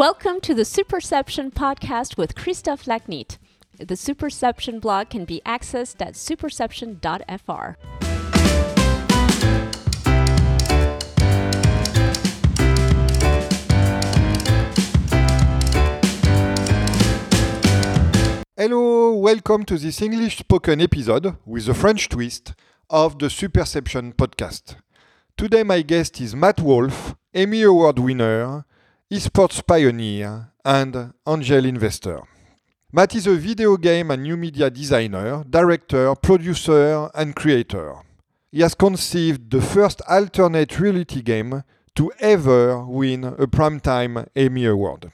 Welcome to the Superception podcast with Christophe Lachnitt. The Superception blog can be accessed at superception.fr. Hello, welcome to this English spoken episode with a French twist of the Superception podcast. Today, my guest is Matt Wolf, Emmy Award winner, esports pioneer, and angel investor. Matt is a video game and new media designer, director, producer, and creator. He has conceived the first alternate reality game to ever win a Primetime Emmy Award.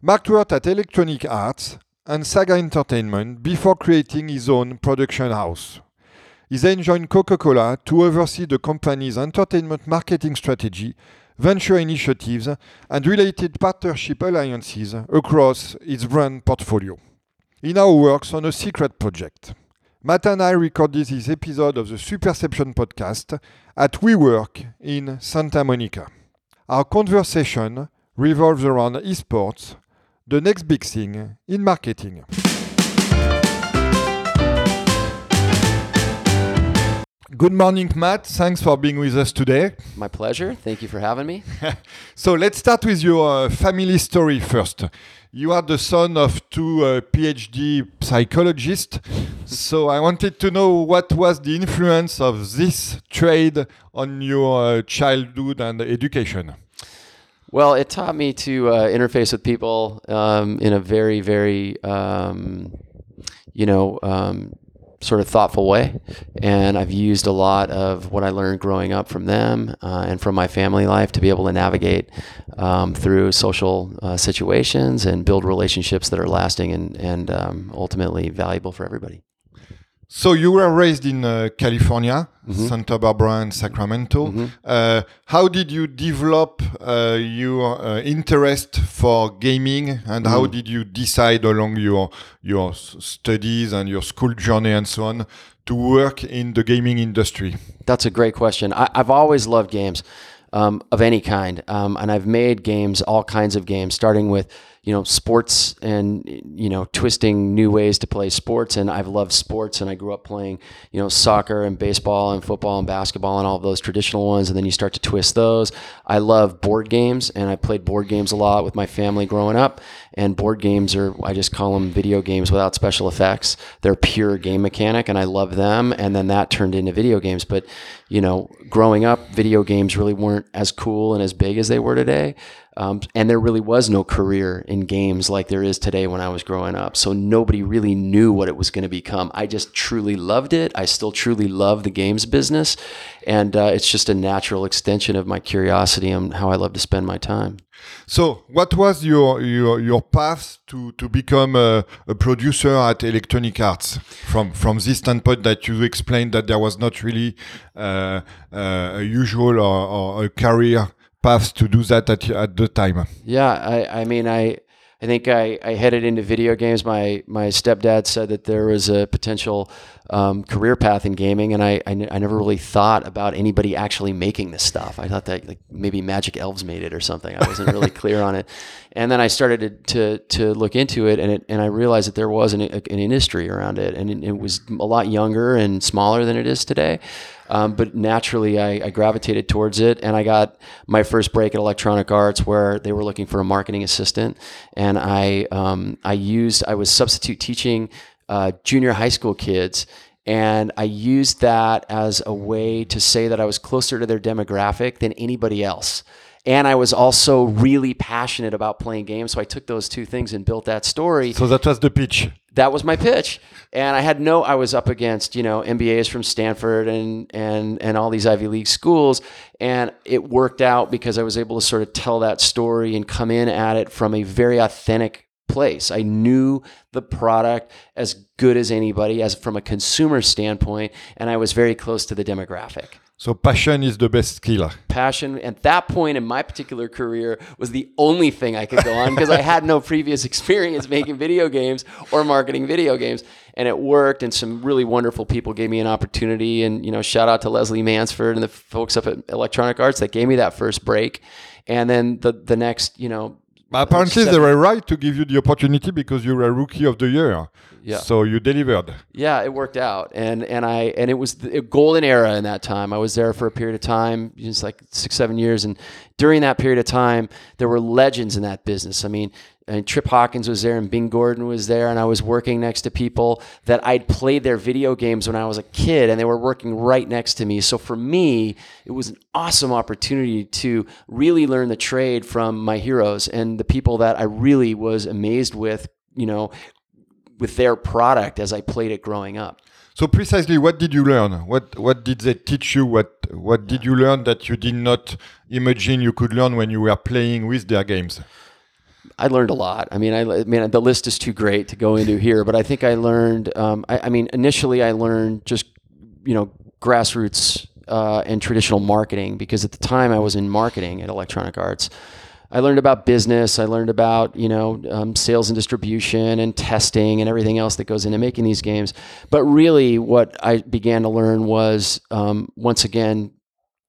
Mark worked at Electronic Arts and Sega Entertainment before creating his own production house. He then joined Coca Cola to oversee the company's entertainment marketing strategy, venture initiatives, and related partnership alliances across its brand portfolio. He now works on a secret project. Matt and I recorded this episode of the Superception podcast at WeWork in Santa Monica. Our conversation revolves around esports, the next big thing in marketing. Good morning, Matt. Thanks for being with us today. My pleasure. Thank you for having me. so let's start with your uh, family story first. You are the son of two uh, PhD psychologists. so I wanted to know what was the influence of this trade on your uh, childhood and education. Well, it taught me to uh, interface with people um, in a very, very, um, you know, um, sort of thoughtful way. And I've used a lot of what I learned growing up from them uh, and from my family life to be able to navigate um, through social uh, situations and build relationships that are lasting and, and um, ultimately valuable for everybody. So you were raised in uh, California, mm-hmm. Santa Barbara and Sacramento. Mm-hmm. Uh, how did you develop uh, your uh, interest for gaming, and mm-hmm. how did you decide along your your studies and your school journey and so on to work in the gaming industry? That's a great question. I, have always loved games um, of any kind, um, and I've made games, all kinds of games, starting with you know sports and you know twisting new ways to play sports. And I've loved sports. And I grew up playing you know soccer and baseball and football and basketball and all those traditional ones. And then you start to twist those. I love board games. And I played board games a lot with my family growing up and board games are I just call them video games without special effects they're pure game mechanic and I love them and then that turned into video games but you know growing up video games really weren't as cool and as big as they were today um, and there really was no career in games like there is today when I was growing up. So nobody really knew what it was going to become. I just truly loved it. I still truly love the games business. And uh, it's just a natural extension of my curiosity and how I love to spend my time. So, what was your your, your path to, to become a, a producer at Electronic Arts? From from this standpoint that you explained that there was not really uh, uh, a usual or, or a career path to do that at, at the time? Yeah, I, I mean, I, I think I, I headed into video games. My my stepdad said that there was a potential um, career path in gaming, and I, I, n- I never really thought about anybody actually making this stuff. I thought that like, maybe Magic Elves made it or something. I wasn't really clear on it, and then I started to, to, to look into it, and it and I realized that there was an, an industry around it, and it, it was a lot younger and smaller than it is today. Um, but naturally, I, I, gravitated towards it, and I got my first break at Electronic Arts, where they were looking for a marketing assistant, and I um, I used I was substitute teaching uh, junior high school kids. And I used that as a way to say that I was closer to their demographic than anybody else. And I was also really passionate about playing games. So I took those two things and built that story. So that was the pitch. That was my pitch. And I had no, I was up against, you know, MBAs from Stanford and, and, and all these Ivy League schools. And it worked out because I was able to sort of tell that story and come in at it from a very authentic place. I knew the product as good as anybody, as from a consumer standpoint, and I was very close to the demographic. So passion is the best killer. Passion at that point in my particular career was the only thing I could go on because I had no previous experience making video games or marketing video games. And it worked and some really wonderful people gave me an opportunity and you know shout out to Leslie Mansford and the folks up at Electronic Arts that gave me that first break. And then the the next, you know, But apparently, they were right to give you the opportunity because you were a rookie of the year. Yeah. So you delivered. Yeah, it worked out, and and I and it was the golden era in that time. I was there for a period of time, just like six, seven years, and during that period of time, there were legends in that business. I mean, and Trip Hawkins was there, and Bing Gordon was there, and I was working next to people that I'd played their video games when I was a kid, and they were working right next to me. So for me, it was an awesome opportunity to really learn the trade from my heroes and the people that I really was amazed with. You know, with their product as I played it growing up. So precisely, what did you learn? What what did they teach you? What what did you learn that you did not imagine you could learn when you were playing with their games? I learned a lot. I mean, I, I mean, the list is too great to go into here, but I think I learned. Um, I, I mean, initially, I learned just you know grassroots uh, and traditional marketing because at the time I was in marketing at Electronic Arts. I learned about business. I learned about you know um, sales and distribution and testing and everything else that goes into making these games. But really, what I began to learn was um, once again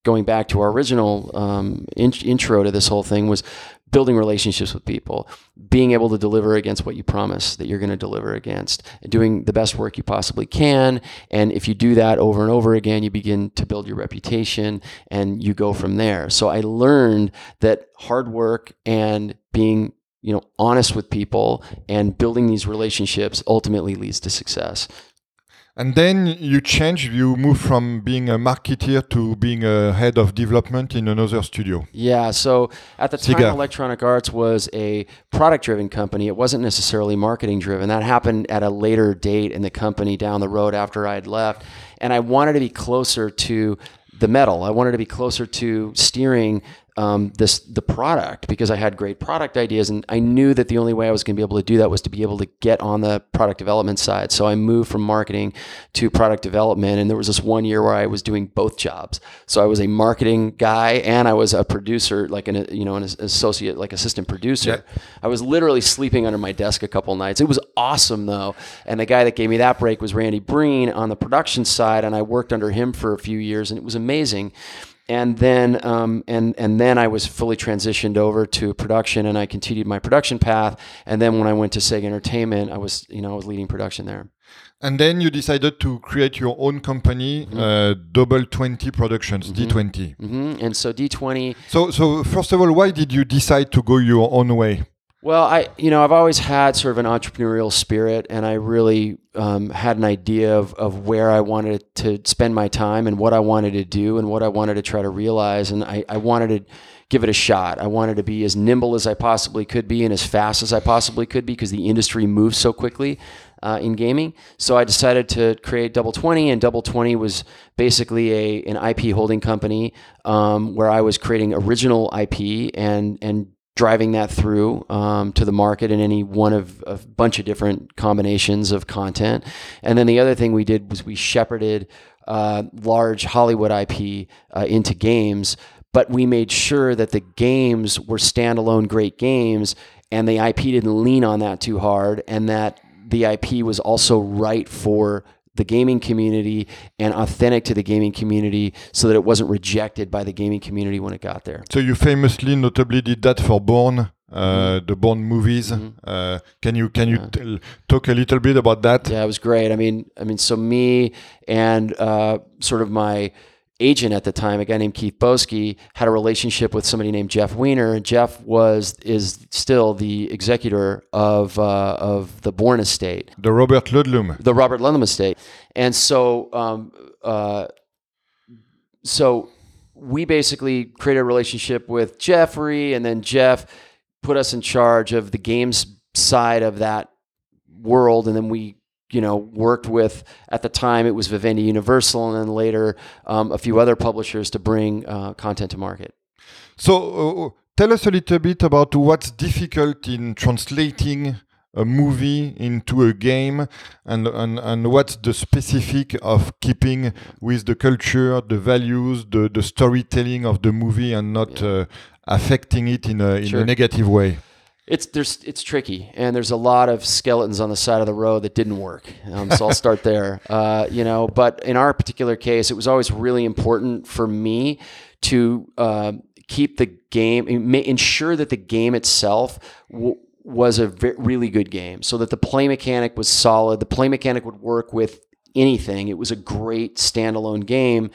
going back to our original um, in- intro to this whole thing was building relationships with people, being able to deliver against what you promise that you're going to deliver against, doing the best work you possibly can. And if you do that over and over again, you begin to build your reputation and you go from there. So I learned that hard work and being you know honest with people and building these relationships ultimately leads to success And then you change. You move from being a marketeer to being a head of development in another studio. Yeah. So at the time, Sega. Electronic Arts was a product driven company. It wasn't necessarily marketing driven. That happened at a later date in the company down the road after I had left. And I wanted to be closer to the metal. I wanted to be closer to steering um, this the product because I had great product ideas, and I knew that the only way I was going to be able to do that was to be able to get on the product development side. So I moved from marketing to product development, and there was this one year where I was doing both jobs. So I was a marketing guy and I was a producer, like an you know an associate, like assistant producer. I was literally sleeping under my desk a couple nights. It was awesome though, and the guy that gave me that break was Randy Breen on the production side, and I worked under him for a few years, and it was amazing and then um, and and then I was fully transitioned over to production, and I continued my production path. And then when I went to Sega Entertainment, I was you know I was leading production there. And then you decided to create your own company, uh, Double Twenty Productions, D20. hmm And so D20. So, so first of all, why did you decide to go your own way? Well, I you know I've always had sort of an entrepreneurial spirit, and I really um, had an idea of of where I wanted to spend my time and what I wanted to do and what I wanted to try to realize, and I, I wanted to give it a shot. I wanted to be as nimble as I possibly could be and as fast as I possibly could be because the industry moves so quickly uh, in gaming. So I decided to create Double Twenty, and Double Twenty was basically a an IP holding company um, where I was creating original IP and and driving that through um, to the market in any one of a bunch of different combinations of content. And then the other thing we did was we shepherded uh, large Hollywood IP uh, into games, but we made sure that the games were standalone great games and the IP didn't lean on that too hard and that the IP was also right for the gaming community and authentic to the gaming community so that it wasn't rejected by the gaming community when it got there. So you famously, notably, did that for Bourne, uh, the Bourne movies. Uh, can you can you tell, talk a little bit about that? Yeah, it was great. I mean, I mean, so me and uh, sort of my agent at the time, a guy named Keith Boesky, had a relationship with somebody named Jeff Weiner, and Jeff was is still the executor of uh, of the Bourne estate, The Robert Ludlum. the Robert Ludlum estate, and so um, uh, so we basically created a relationship with Jeffrey, and then Jeff put us in charge of the games side of that world, and then we you know worked with at the time it was Vivendi Universal, and then later um, a few other publishers to bring uh, content to market. So uh, tell us a little bit about what's difficult in translating a movie into a game and, and, and what's the specific of keeping with the culture, the values, the, the storytelling of the movie and not uh, affecting it in a, in Sure. a negative way. It's there's it's tricky, and there's a lot of skeletons on the side of the road that didn't work. Um, so I'll start there. Uh, you know, but in our particular case, it was always really important for me to uh, keep the game, ensure that the game itself w- was a v- really good game, so that the play mechanic was solid. The play mechanic would work with anything. It was a great standalone game.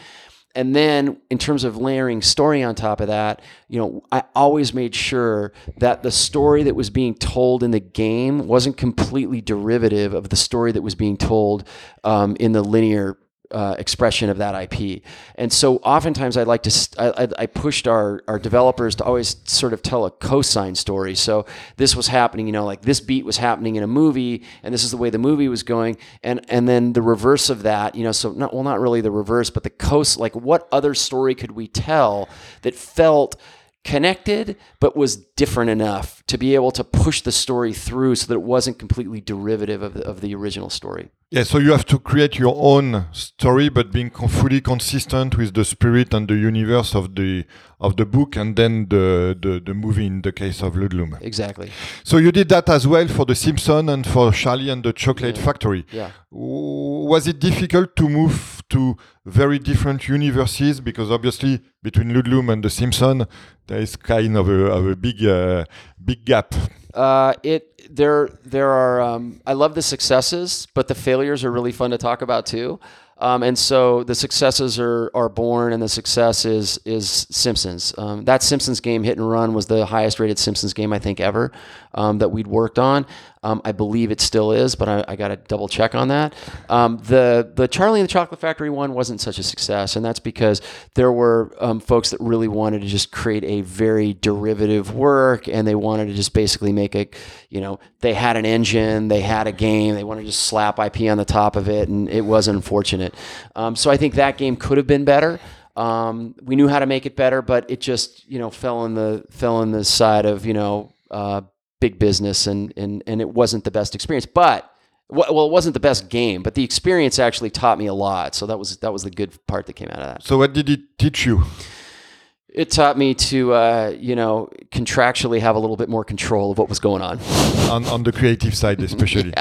And then in terms of layering story on top of that, you know, I always made sure that the story that was being told in the game wasn't completely derivative of the story that was being told um, in the linear uh, expression of that IP. And so oftentimes I'd like to, I, I, pushed our, our developers to always sort of tell a cosine story. So this was happening, you know, like this beat was happening in a movie and this is the way the movie was going. And, and then the reverse of that, you know, so not, well, not really the reverse, but the coast, like what other story could we tell that felt connected but was different enough to be able to push the story through so that it wasn't completely derivative of the, of the original story. Yeah, so you have to create your own story, but being fully consistent with the spirit and the universe of the of the book, and then the the, the movie in the case of Ludlum. Exactly. So you did that as well for The Simpsons and for Charlie and the Chocolate Yeah. Factory. Yeah. Was it difficult to move to very different universes? Because obviously between Ludlum and The Simpsons, there is kind of a, of a big uh, big gap. Uh, it there there are um, I love the successes, but the failures are really fun to talk about too. Um, and so the successes are, are Bourne, and the success is is Simpsons. Um, that Simpsons game, Hit and Run, was the highest rated Simpsons game I think ever um, that we'd worked on. Um, I believe it still is, but I, I got to double check on that. Um, the the Charlie and the Chocolate Factory one wasn't such a success, and that's because there were um, folks that really wanted to just create a very derivative work, and they wanted to just basically make a, you know, they had an engine, they had a game, they wanted to just slap IP on the top of it, and it was unfortunate. Um, so I think that game could have been better. Um, we knew how to make it better, but it just you know fell in the fell in the side of you know uh, big business, and and and it wasn't the best experience. But well, it wasn't the best game, but the experience actually taught me a lot. So that was that was the good part that came out of that. So what did it teach you? It taught me to uh, you know contractually have a little bit more control of what was going on. on, on the creative side especially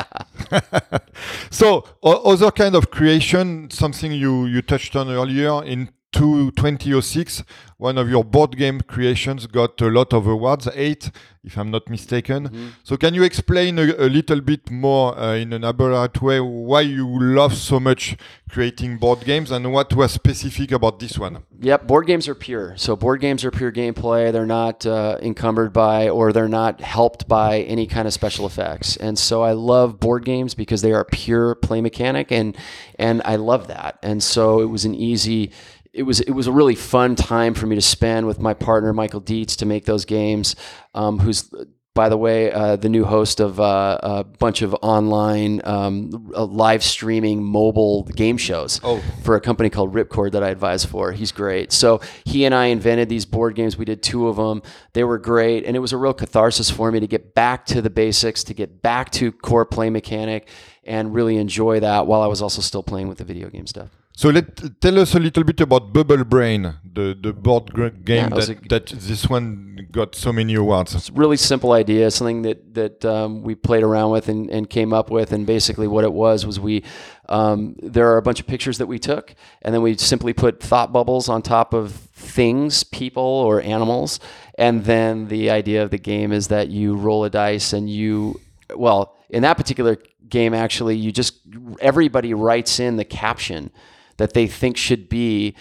so o- other kind of creation something you you touched on earlier in two, 2006 one of your board game creations got a lot of awards eight if i'm not mistaken so can you explain a, a little bit more uh, in an elaborate way why you love so much creating board games and what was specific about this one Yep, board games are pure. So board games are pure gameplay. They're not uh, encumbered by or they're not helped by any kind of special effects. And so I love board games because they are pure play mechanic, and and I love that. And so it was an easy. It was it was a really fun time for me to spend with my partner Michael Dietz to make those games. Um, who's by the way, uh, the new host of uh, a bunch of online um, uh, live streaming mobile game shows Oh. for a company called Ripcord that I advise for. He's great. So he and I invented these board games. We did two of them. They were great, and it was a real catharsis for me to get back to the basics, to get back to core play mechanic, and really enjoy that while I was also still playing with the video game stuff. So let tell us a little bit about Bubble Brain, the the board game was that, a- that this one got so many awards. It's a really simple idea, something that that um, we played around with and, and came up with. And basically, what it was was we um, there are a bunch of pictures that we took, and then we simply put thought bubbles on top of things, people, or animals. And then the idea of the game is that you roll a dice and you, well, in that particular game, actually, you just everybody writes in the caption that they think should be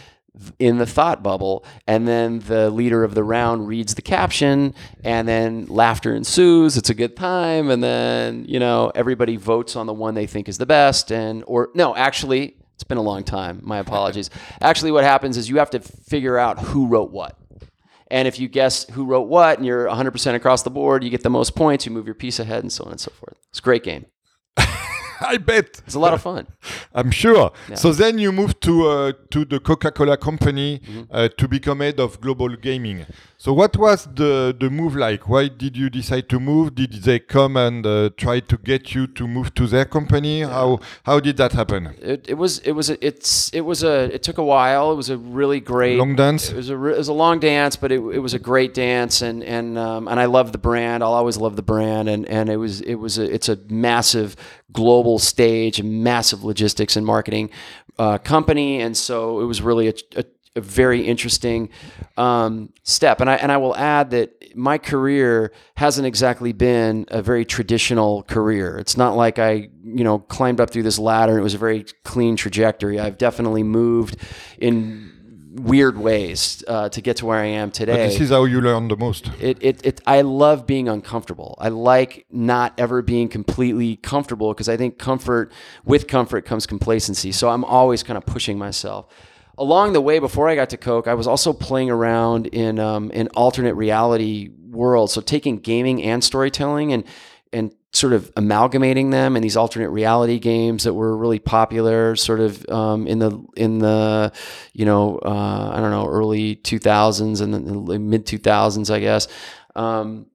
in the thought bubble. And then the leader of the round reads the caption and then laughter ensues. It's a good time. And then you know everybody votes on the one they think is the best. And or no actually it's been a long time. My apologies. Actually what happens is you have to figure out who wrote what. And if you guess who wrote what and you're 100% across the board you get the most points you move your piece ahead and so on and so forth. It's a great game I bet. it's a lot of fun I'm sure. So then you moved to uh, to the Coca-Cola company Mm-hmm. uh, to become head of global gaming. So what was the the move like? Why did you decide to move? Did they come and uh, try to get you to move to their company? How how did that happen? it, it was it was a, it's it was a it took a while. It was a really great Long dance? It was a re- it was a long dance, but it, it was a great dance, and and um, and I love the brand. I'll always love the brand, and and it was it was a, it's a massive global stage, massive logistics and marketing uh, company, and so it was really a, a a very interesting um, step. And I and I will add that my career hasn't exactly been a very traditional career. It's not like I you know climbed up through this ladder and it was a very clean trajectory. I've definitely moved in weird ways uh, to get to where I am today. But this is how you learn the most. It, it, it, I love being uncomfortable. I like not ever being completely comfortable because I think comfort, with comfort comes complacency. So I'm always kind of pushing myself. Along the way, before I got to Coke, I was also playing around in um, an alternate reality world. So taking gaming and storytelling and and sort of amalgamating them in these alternate reality games that were really popular sort of um, in the in the you know uh, I don't know early 2000s and the mid 2000s I guess um,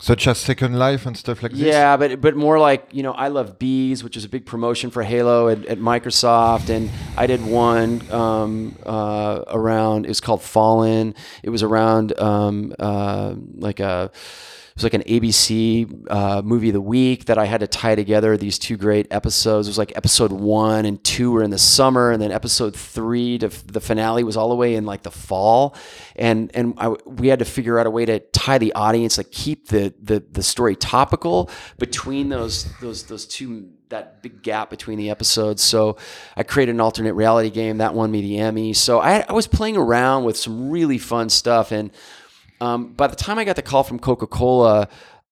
such as Second Life and stuff like this. Yeah, but but more like you know, I love bees, which is a big promotion for Halo at, at Microsoft, and I did one um, uh, around. It was called Fallen. It was around um, uh, like a it was like an ABC uh, movie of the week that I had to tie together these two great episodes. It was like episode one and two were in the summer, and then episode three to the finale was all the way in like the fall, and and I, we had to figure out a way to tie the audience, like keep the the the story topical between those those those two that big gap between the episodes. So I created an alternate reality game that won me the Emmy. So I, I was playing around with some really fun stuff and um, by the time I got the call from Coca Cola,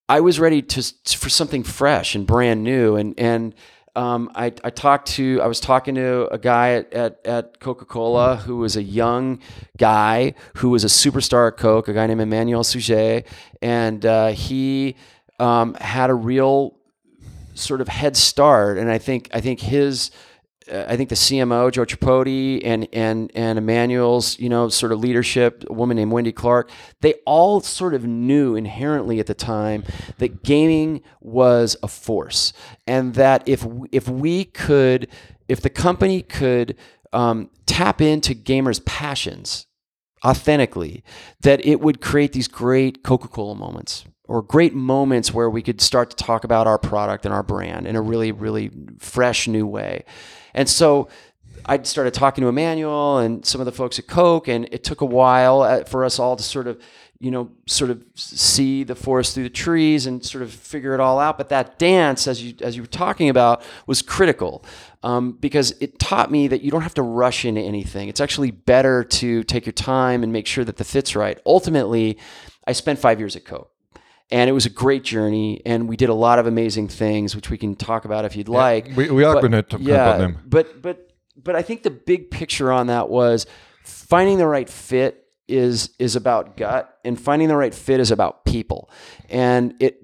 I was ready to for something fresh and brand new. And and um, I, I talked to I was talking to a guy at, at, at Coca Cola who was a young guy who was a superstar at Coke, a guy named Emmanuel Seuge, and uh, he um, had a real sort of head start. And I think I think his uh, I think the CMO Joe Tripodi and and and Emmanuel's you know sort of leadership, a woman named Wendy Clark, they all sort of knew inherently at the time that gaming was a force, and that if if we could, if the company could um, tap into gamers' passions authentically, that it would create these great Coca Cola moments or great moments where we could start to talk about our product and our brand in a really really fresh new way. And so I started talking to Emmanuel and some of the folks at Coke, and it took a while uh, for us all to sort of, you know, sort of see the forest through the trees and sort of figure it all out. But that dance, as you as you were talking about, was critical um, because it taught me that you don't have to rush into anything. It's actually better to take your time and make sure that the fit's right. Ultimately, I spent five years at Coke and it was a great journey and we did a lot of amazing things which we can talk about if you'd yeah, like. we, we are going to talk yeah, about them. but but but i think the big picture on that was finding the right fit is is about gut and finding the right fit is about people. And it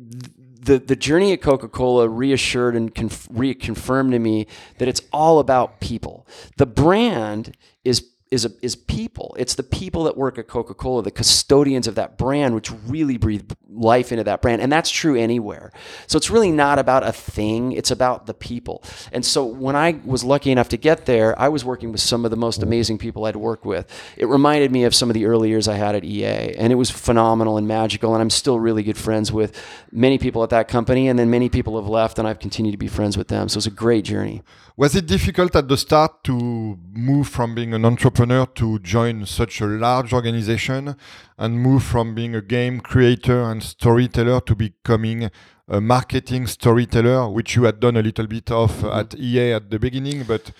the, the journey at Coca-Cola reassured and conf- reconfirmed to me that it's all about people. The brand is is a, is people. It's the people that work at Coca Cola, the custodians of that brand, which really breathe life into that brand, and that's true anywhere. So it's really not about a thing; it's about the people. And so when I was lucky enough to get there, I was working with some of the most amazing people I'd worked with. It reminded me of some of the early years I had at EA, and it was phenomenal and magical. And I'm still really good friends with many people at that company, and then many people have left, and I've continued to be friends with them. So it's a great journey. Was it difficult at the start to move from being an entrepreneur to join such a large organization and move from being a game creator and storyteller to becoming a marketing storyteller, which you had done a little bit of mm -hmm. at EA at the beginning, but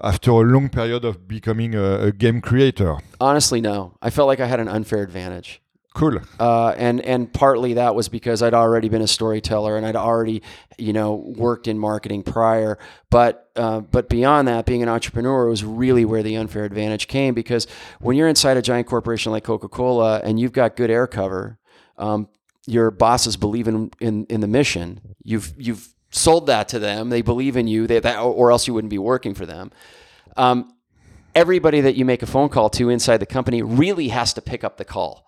after a long period of becoming a, a game creator? Honestly, no. I felt like I had an unfair advantage. Cool. Uh, and and partly that was because I'd already been a storyteller and I'd already, you know, worked in marketing prior. But uh, but beyond that, being an entrepreneur was really where the unfair advantage came because when you're inside a giant corporation like Coca Cola and you've got good air cover, um, your bosses believe in, in in the mission. You've you've sold that to them. They believe in you. They, that, or else you wouldn't be working for them. Um, everybody that you make a phone call to inside the company really has to pick up the call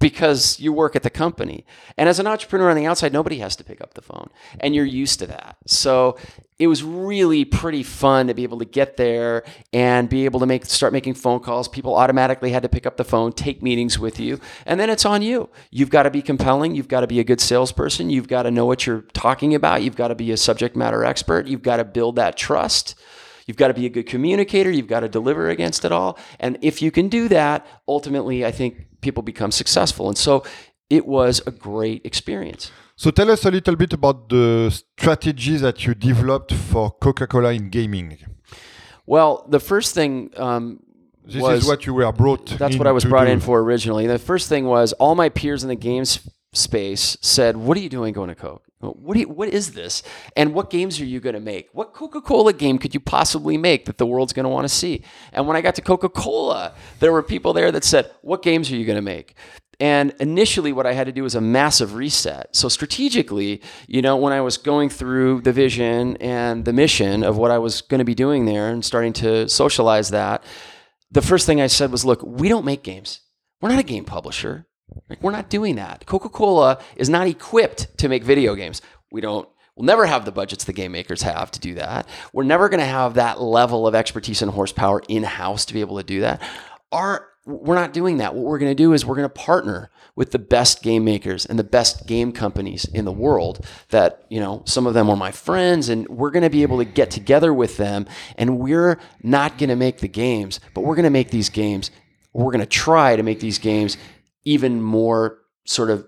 because you work at the company. And as an entrepreneur on the outside, nobody has to pick up the phone. And you're used to that. So it was really pretty fun to be able to get there and be able to make start making phone calls. People automatically had to pick up the phone, take meetings with you, and then it's on you. You've got to be compelling, you've got to be a good salesperson, you've got to know what you're talking about, you've got to be a subject matter expert, you've got to build that trust You've got to be a good communicator. You've got to deliver against it all. And if you can do that, ultimately, I think people become successful. And so it was a great experience. So tell us a little bit about the strategies that you developed for Coca-Cola in gaming. Well, the first thing um, This was is what you were brought. that's what I was brought do. in for originally. The first thing was all my peers in the games space said, "What are you doing going to Coke? What you, what is this? And what games are you going to make? What Coca-Cola game could you possibly make that the world's going to want to see?" And when I got to Coca-Cola, there were people there that said, "What games are you going to make?" And initially, what I had to do was a massive reset. So, strategically, you know, when I was going through the vision and the mission of what I was going to be doing there and starting to socialize that, the first thing I said was, look, we don't make games. We're not a game publisher. Like, we're not doing that. Coca Cola is not equipped to make video games. We don't. We'll never have the budgets the game makers have to do that. We're never going to have that level of expertise and horsepower in house to be able to do that. Our we're not doing that. What we're going to do is we're going to partner with the best game makers and the best game companies in the world that, you know, some of them are my friends and we're going to be able to get together with them and we're not going to make the games, but we're going to make these games. We're going to try to make these games even more sort of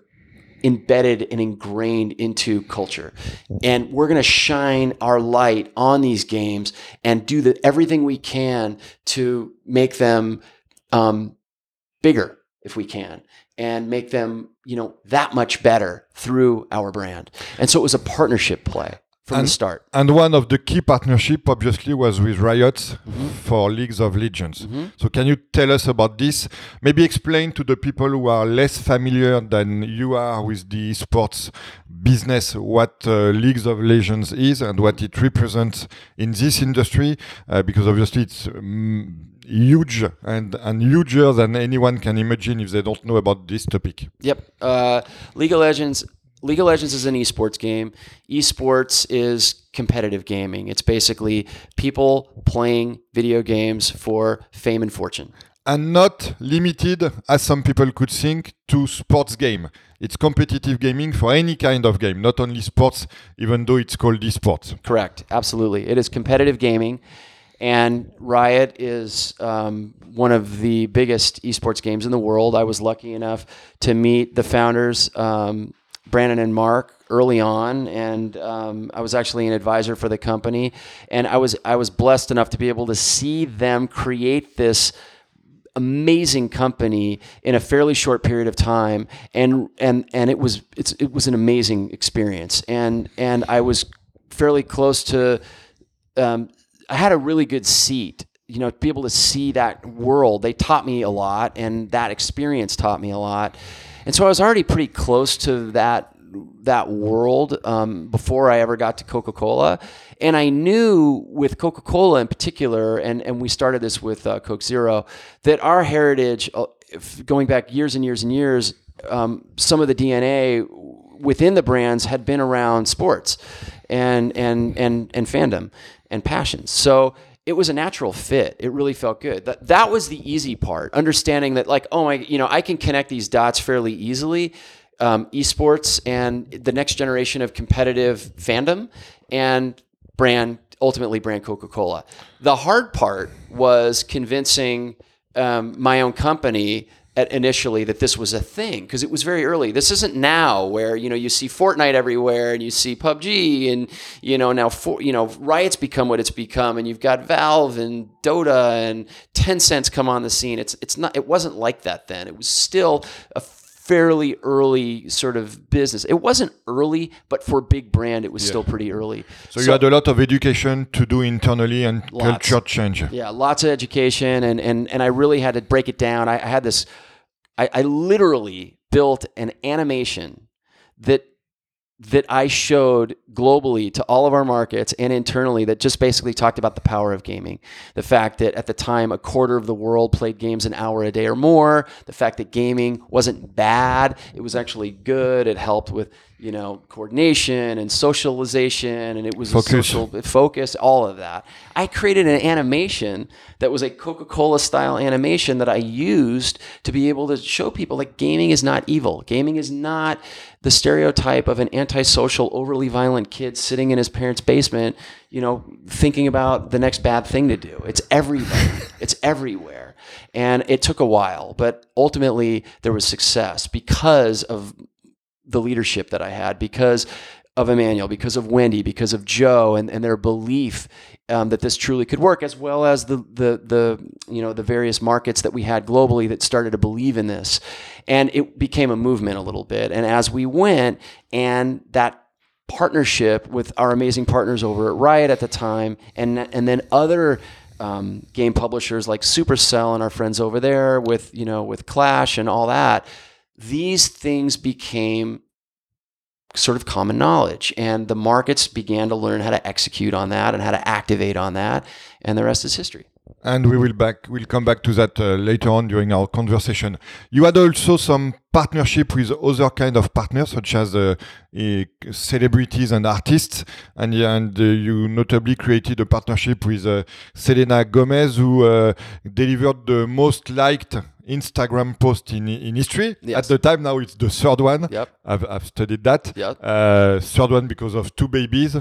embedded and ingrained into culture. And we're going to shine our light on these games and do the, everything we can to make them um, bigger if we can and make them you know that much better through our brand and so it was a partnership play from And- the start And one of the key partnership, obviously, was with Riot Mm-hmm. for Leagues of Legends. So, can you tell us about this? Maybe explain to the people who are less familiar than you are with the sports business what uh, Leagues of Legends is and what it represents in this industry, uh, because obviously it's um, huge and, and huger than anyone can imagine if they don't know about this topic. Yep. Uh, League of Legends. League of Legends is an esports game. Esports is competitive gaming. It's basically people playing video games for fame and fortune. and not limited, as some people could think, to sports game. It's competitive gaming for any kind of game, not only sports, even though it's called esports. Correct. Absolutely. It is competitive gaming. And Riot is um, one of the biggest esports games in the world. I was lucky enough to meet the founders, um, Brandon and Marc, early on, and um, I was actually an advisor for the company. And I was I was blessed enough to be able to see them create this amazing company in a fairly short period of time and and and it was it's it was an amazing experience and and I was fairly close to um, I had a really good seat you know to be able to see that world they taught me a lot and that experience taught me a lot and so I was already pretty close to that that world um, before I ever got to Coca Cola. And I knew with Coca Cola in particular, and, and we started this with uh, Coke Zero, that our heritage, uh, going back years and years and years, um, some of the DNA within the brands had been around sports and, and, and, and fandom and passion. So it was a natural fit. It really felt good. That that was the easy part. Understanding that like, oh my, you know, I can connect these dots fairly easily. Um, esports and the next generation of competitive fandom and brand ultimately brand Coca-Cola. The hard part was convincing um, my own company initially that this was a thing because it was very early. This isn't now where you know you see Fortnite everywhere and you see PUBG and you know now for, you know Riot's become what it's become and you've got Valve and Dota and Tencent's come on the scene. It's it's not it wasn't like that then. It was still a fairly early sort of business. It wasn't early, but for big brand, it was still pretty early. So, you had a lot of education to do internally and Lots. culture change. Yeah, lots of education, and and and I really had to break it down. I, I had this. I, I literally built an animation that that I showed globally to all of our markets and internally that just basically talked about the power of gaming. The fact that at the time a quarter of the world played games an hour a day or more, the fact that gaming wasn't bad, it was actually good, it helped with you know, coordination and socialization, and it was Focus. a social focus, all of that. I created an animation that was a Coca Cola style animation that I used to be able to show people like gaming is not evil. Gaming is not the stereotype of an antisocial, overly violent kid sitting in his parents' basement, you know, thinking about the next bad thing to do. It's everywhere. it's everywhere. And it took a while, but ultimately there was success because of the leadership that I had, because of Emmanuel, because of Wendy, because of Joe, and, and their belief um, that this truly could work, as well as the the the you know the various markets that we had globally that started to believe in this, and it became a movement a little bit. And as we went, and that partnership with our amazing partners over at Riot at the time, and and then other. Um, game publishers like Supercell and our friends over there with you know with Clash and all that, these things became sort of common knowledge. And the markets began to learn how to execute on that and how to activate on that and the rest is history. And we will back we'll come back to that uh, later on during our conversation. You had also some partnership with other kind of partners such as uh, eh, celebrities and artists and, and uh, you notably created a partnership with uh, selena gomez who uh, delivered the most liked Instagram post in, in history. Yes. At the time, now it's the third one. Yep. I've, I've studied that. Yep. Uh, third one because of two babies, uh,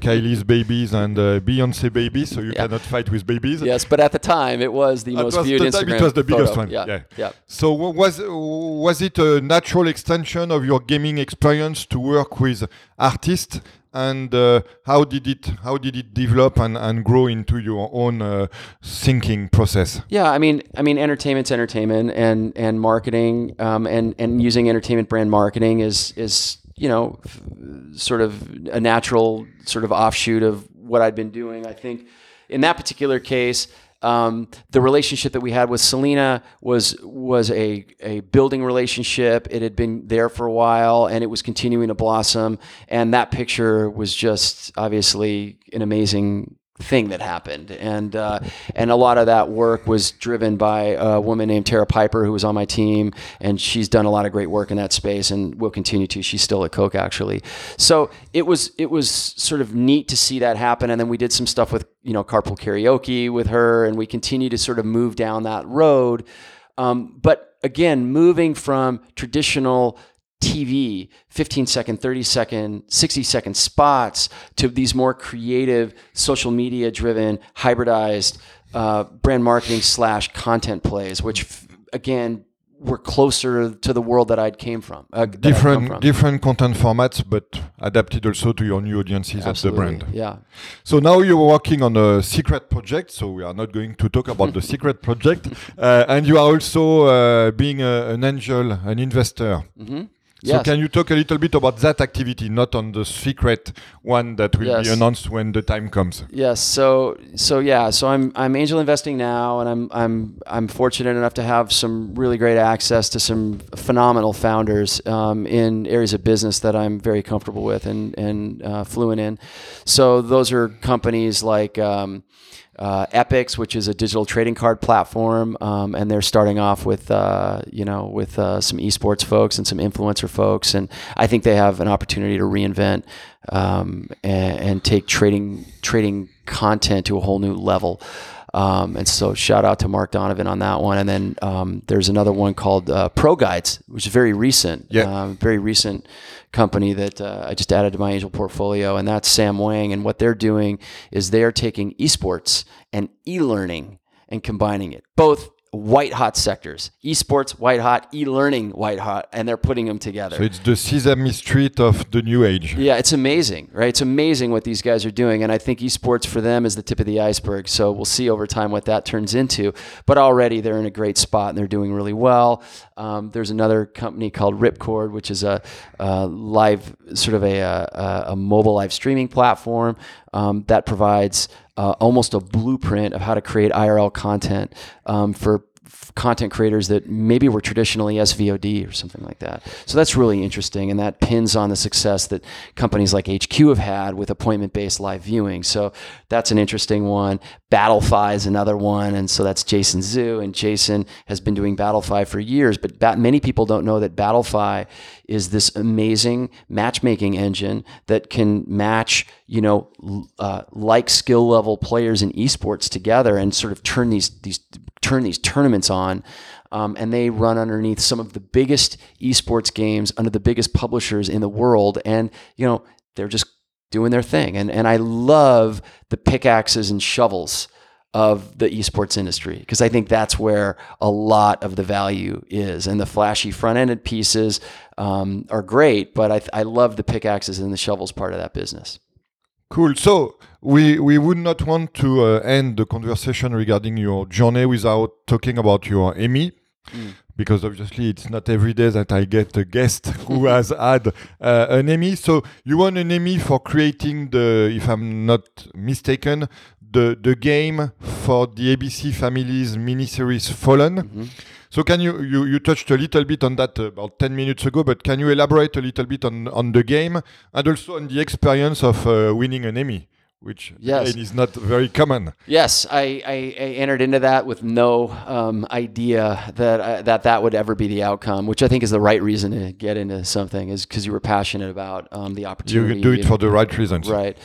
Kylie's babies and uh, Beyonce babies. So you Yeah. cannot fight with babies. yes but at the time it was the At most was viewed the time instagram it was the biggest photo. one. yeah Yeah. yeah So wa- was was it a natural extension of your gaming experience to work with artists? And uh, how did it how did it develop and, and grow into your own uh, thinking process? Yeah, I mean, I mean, entertainment's entertainment, and and marketing, um, and and using entertainment brand marketing is is you know sort of a natural sort of offshoot of what I'd been doing. I think in that particular case. Um, the relationship that we had with Selena was was a, a building relationship. It had been there for a while, and it was continuing to blossom. And that picture was just obviously an amazing thing that happened, and uh, and a lot of that work was driven by a woman named Tara Piper who was on my team, and she's done a lot of great work in that space, and will continue to. She's still at Coke actually, so it was it was sort of neat to see that happen, and then we did some stuff with you know carpool karaoke with her, and we continue to sort of move down that road, um, but again, moving from traditional TV, 15 second, 30 second, 60 second spots to these more creative, social media driven, hybridized uh, brand marketing slash content plays, which again were closer to the world that I'd came from. Uh, that I'd come Different from. different content formats, but adapted also to your new audiences Absolutely. of the brand. Yeah. So now you're working on a secret project. So we are not going to talk about the secret project, uh, and you are also uh, being a, an angel, an investor. hmm So can you talk a little bit about that activity, not on the secret one that will be announced when the time comes? Yes. So so yeah. So I'm I'm angel investing now, and I'm I'm I'm fortunate enough to have some really great access to some phenomenal founders um, in areas of business that I'm very comfortable with and and uh, fluent in. So those are companies like. Um, uh, Epics, which is a digital trading card platform, um, and they're starting off with uh, you know with uh, some esports folks and some influencer folks, and I think they have an opportunity to reinvent um, and, and take trading trading content to a whole new level. Um, and so, shout out to Mark Donovan on that one. And then um, there's another one called uh, Pro Guides, which is very recent, Yeah. um, very recent company that uh, I just added to my angel portfolio, and that's Sam Wang. And what they're doing is they are taking esports and e-learning and combining it, both white hot sectors, esports white hot, e-learning white hot, and they're putting them together. So it's the Sesame Street of the new age. Yeah, it's amazing, right? It's amazing what these guys are doing, and I think esports for them is the tip of the iceberg. So we'll see over time what that turns into. But already they're in a great spot and they're doing really well. Um, there's another company called Ripcord, which is a, a live, sort of a, a, a mobile live streaming platform um, that provides uh, almost a blueprint of how to create IRL content um, for content creators that maybe were traditionally SVOD or something like that. So that's really interesting, and that pins on the success that companies like HQ have had with appointment-based live viewing. So that's an interesting one. Battlefy is another one, and so that's Jason Zhu, and Jason has been doing Battlefy for years. But many people don't know that Battlefy is this amazing matchmaking engine that can match, you know, uh, like skill level players in esports together and sort of turn these these turn these tournaments on. Um, and they run underneath some of the biggest esports games under the biggest publishers in the world. And, you know, they're just doing their thing. And, and I love the pickaxes and shovels of the esports industry because I think that's where a lot of the value is. And the flashy front ended pieces um, are great, but I, I love the pickaxes and the shovels part of that business. Cool. So we we would not want to uh, end the conversation regarding your journey without talking about your Emmy. Mm. Because obviously it's not every day that I get a guest who has had uh, an Emmy. So you won an Emmy for creating the, if I'm not mistaken, the the game for the ABC Family's miniseries Fallen. Mm-hmm. So can you, you you touched a little bit on that about 10 minutes ago, but can you elaborate a little bit on on the game and also on the experience of uh, winning an Emmy? Which yes. is not very common. Yes, I, I, I entered into that with no um, idea that uh, that that would ever be the outcome, which I think is the right reason to get into something, is because you were passionate about um, the opportunity. You do it for the right reasons, right?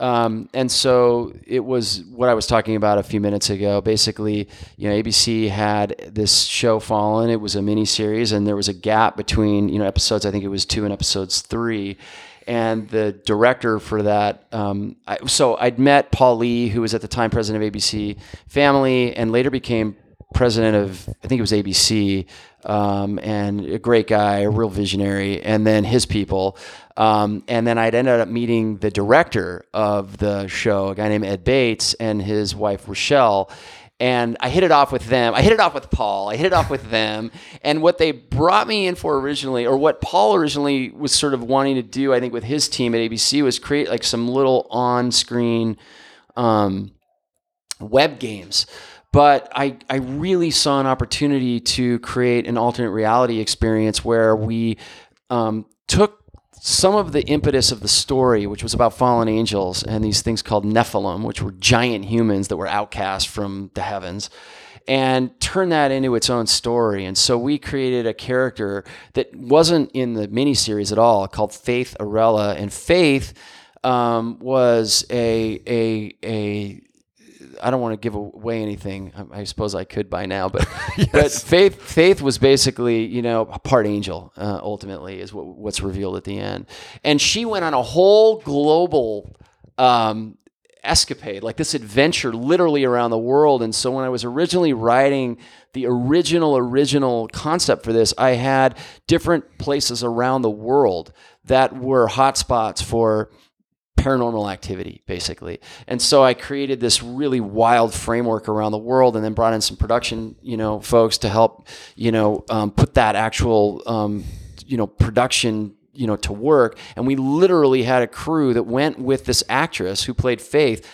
Um, and so it was what I was talking about a few minutes ago. Basically, you know, ABC had this show Fallen. It was a mini series, and there was a gap between you know episodes. I think it was two and episodes three. And the director for that, um, I, so I'd met Paul Lee, who was at the time president of ABC Family, and later became president of I think it was ABC, um, and a great guy, a real visionary, and then his people. Um, and then I'd ended up meeting the director of the show, a guy named Ed Bates, and his wife Rochelle. And I hit it off with them. I hit it off with Paul. I hit it off with them. And what they brought me in for originally, or what Paul originally was sort of wanting to do, I think, with his team at ABC, was create like some little on screen um, web games but I, I really saw an opportunity to create an alternate reality experience where we um, took some of the impetus of the story, which was about fallen angels and these things called Nephilim, which were giant humans that were outcast from the heavens, and turn that into its own story. And so we created a character that wasn't in the miniseries at all, called Faith Arella. And Faith um, was a a a I don't want to give away anything. I, I suppose I could by now, but yes. but faith faith was basically you know part angel. Uh, ultimately, is what, what's revealed at the end, and she went on a whole global. Um, escapade like this adventure literally around the world and so when i was originally writing the original original concept for this i had different places around the world that were hotspots for paranormal activity, basically. And so I created this really wild framework around the world, and then brought in some production, you know, folks to help, you know, um, put that actual, um, you know, production you know to work and we literally had a crew that went with this actress who played faith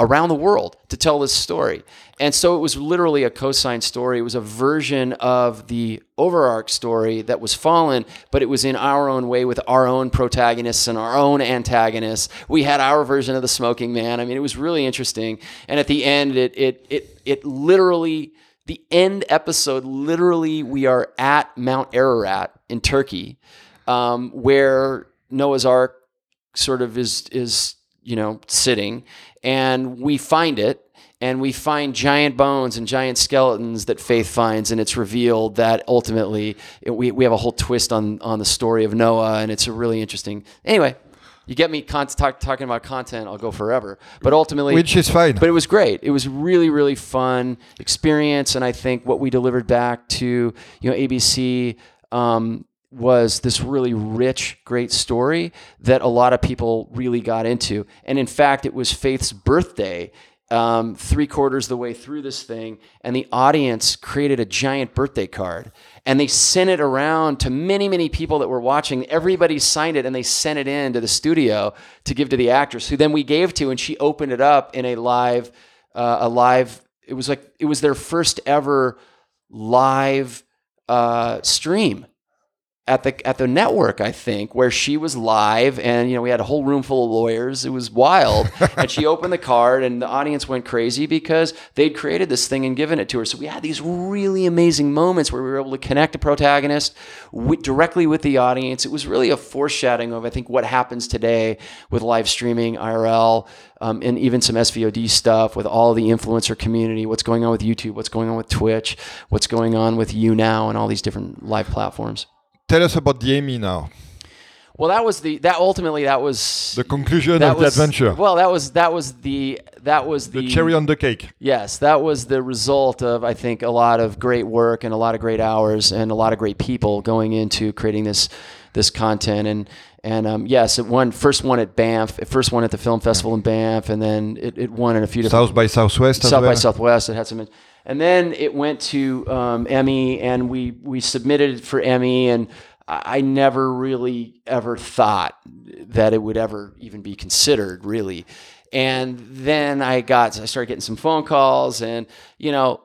around the world to tell this story. And so it was literally a cosine story. It was a version of the overarch story that was fallen, but it was in our own way with our own protagonists and our own antagonists. We had our version of the smoking man. I mean, it was really interesting. And at the end, it it it it literally the end episode literally we are at Mount Ararat in Turkey, um, where Noah's Ark sort of is is you know sitting and we find it and we find giant bones and giant skeletons that Faith finds, and it's revealed that ultimately it, we, we have a whole twist on, on the story of Noah, and it's a really interesting. Anyway, you get me con- talk, talking about content, I'll go forever. But ultimately, which is fine. But it was great. It was really, really fun experience, and I think what we delivered back to you know ABC. Um, was this really rich, great story that a lot of people really got into. And in fact, it was Faith's birthday um, three quarters the way through this thing, and the audience created a giant birthday card. And they sent it around to many, many people that were watching. Everybody signed it and they sent it in to the studio to give to the actress, who then we gave to, and she opened it up in a live, uh, a live. It was like it was their first ever live uh, stream at the at the network, I think, where she was live, and you know we had a whole room full of lawyers. It was wild, and she opened the card, and the audience went crazy because they'd created this thing and given it to her. So we had these really amazing moments where we were able to connect the protagonist with, directly with the audience. It was really a foreshadowing of I think what happens today with live streaming, IRL, um, and even some SVOD stuff with all the influencer community. What's going on with YouTube? What's going on with Twitch? What's going on with YouNow and all these different live platforms. Tell us about the Emmy now. Well, that was the that ultimately that was The conclusion of the adventure. Well, that was that was the that was the, the cherry on the cake. Yes, that was the result of I think a lot of great work and a lot of great hours and a lot of great people going into creating this this content and and um, yes, it won first one at Banff, it first one at the film festival in Banff, and then it, it won in a few different South by Southwest as South well. by Southwest. It had some, and then it went to um, Emmy, and we we submitted it for Emmy, and I I never really ever thought that it would ever even be considered, really. And then I got, I started getting some phone calls, and you know,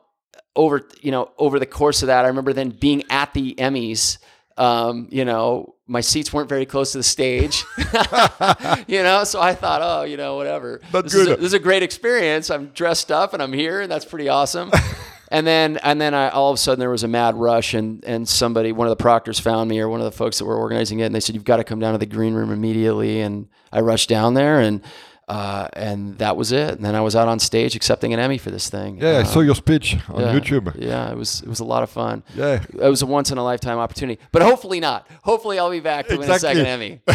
over you know over the course of that, I remember then being at the Emmys. Um, you know, my seats weren't very close to the stage. you know, so I thought, oh, you know, whatever. But this, Is a, good. this is a great experience. I'm dressed up and I'm here, and that's pretty awesome. and then, and then I, all of a sudden there was a mad rush, and and somebody, one of the proctors, found me, or one of the folks that were organizing it, and they said, you've got to come down to the green room immediately. And I rushed down there, and uh, and that was it. And then I was out on stage accepting an Emmy for this thing. Yeah, I Uh, saw your speech on yeah, YouTube. Yeah, it was it was a lot of fun. Yeah. It was a once in a lifetime opportunity, but hopefully not. Hopefully, I'll be back to win a second Emmy.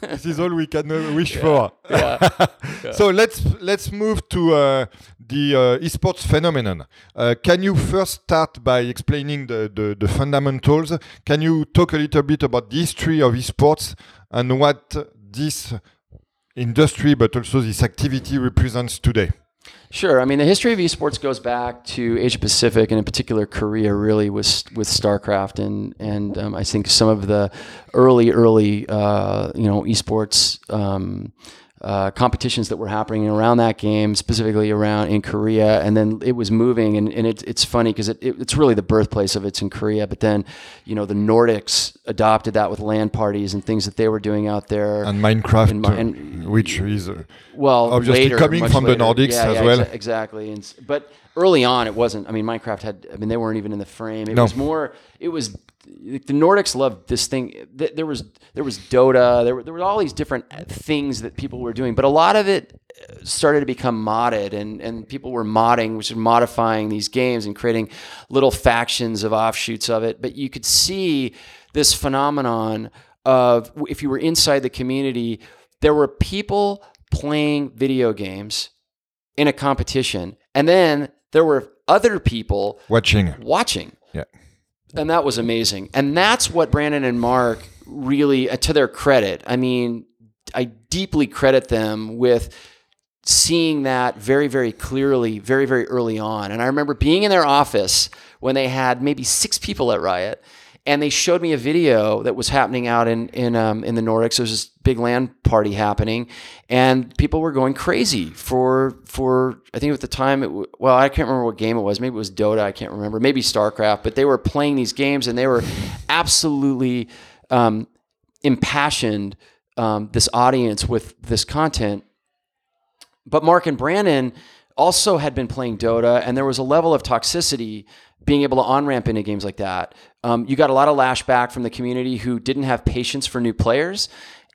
this is all we can uh, wish for. Yeah. So let's let's move to uh, the uh, esports phenomenon. Uh, can you first start by explaining the, the, the fundamentals? Can you talk a little bit about the history of esports and what this industry, but also this activity represents today? Sure. I mean, the history of esports goes back to Asia Pacific and in particular Korea, really, with with StarCraft and and um, I think some of the early early uh, you know esports. Um, uh, competitions that were happening around that game, specifically around in Korea, and then it was moving, and, and it, it's funny because it, it, it's really the birthplace of it's in Korea. But then, you know, the Nordics adopted that with LAN parties and things that they were doing out there. And Minecraft, And and- which is uh, well, Obviously later, coming from the. Nordics Yeah, as yeah, well. exa- exactly. And, but early on, it wasn't. I mean, Minecraft had. I mean, they weren't even in the frame. It No. was more. It was the Nordics loved this thing. There was there was Dota. There were there were all these different things that people were doing, but a lot of it uh, started to become modded, and and people were modding, which is modifying these games and creating little factions of offshoots of it. But you could see this phenomenon of if you were inside the community, there were people playing video games in a competition, and then there were other people watching. watching. Yeah. And that was amazing. And that's what Brandon and Marc really, uh, to their credit, I mean, I deeply credit them with seeing that very, very clearly, very, very early on. And I remember being in their office when they had maybe six people at Riot. And they showed me a video that was happening out in in um, in the Nordics. There was this big LAN party happening, and people were going crazy for for. I think at the time, it well, I can't remember what game it was. Maybe it was Dota. I can't remember. Maybe StarCraft. But they were playing these games, and they were absolutely um, impassioned. Um, this audience with this content, but Marc and Brandon also had been playing Dota, and there was a level of toxicity being able to on ramp into games like that. Um, you got a lot of lashback from the community who didn't have patience for new players.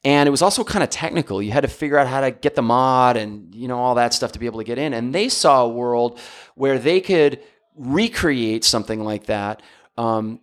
And it was also kind of technical. You had to figure out how to get the mod and you know all that stuff to be able to get in. And they saw a world where they could recreate something like that, um,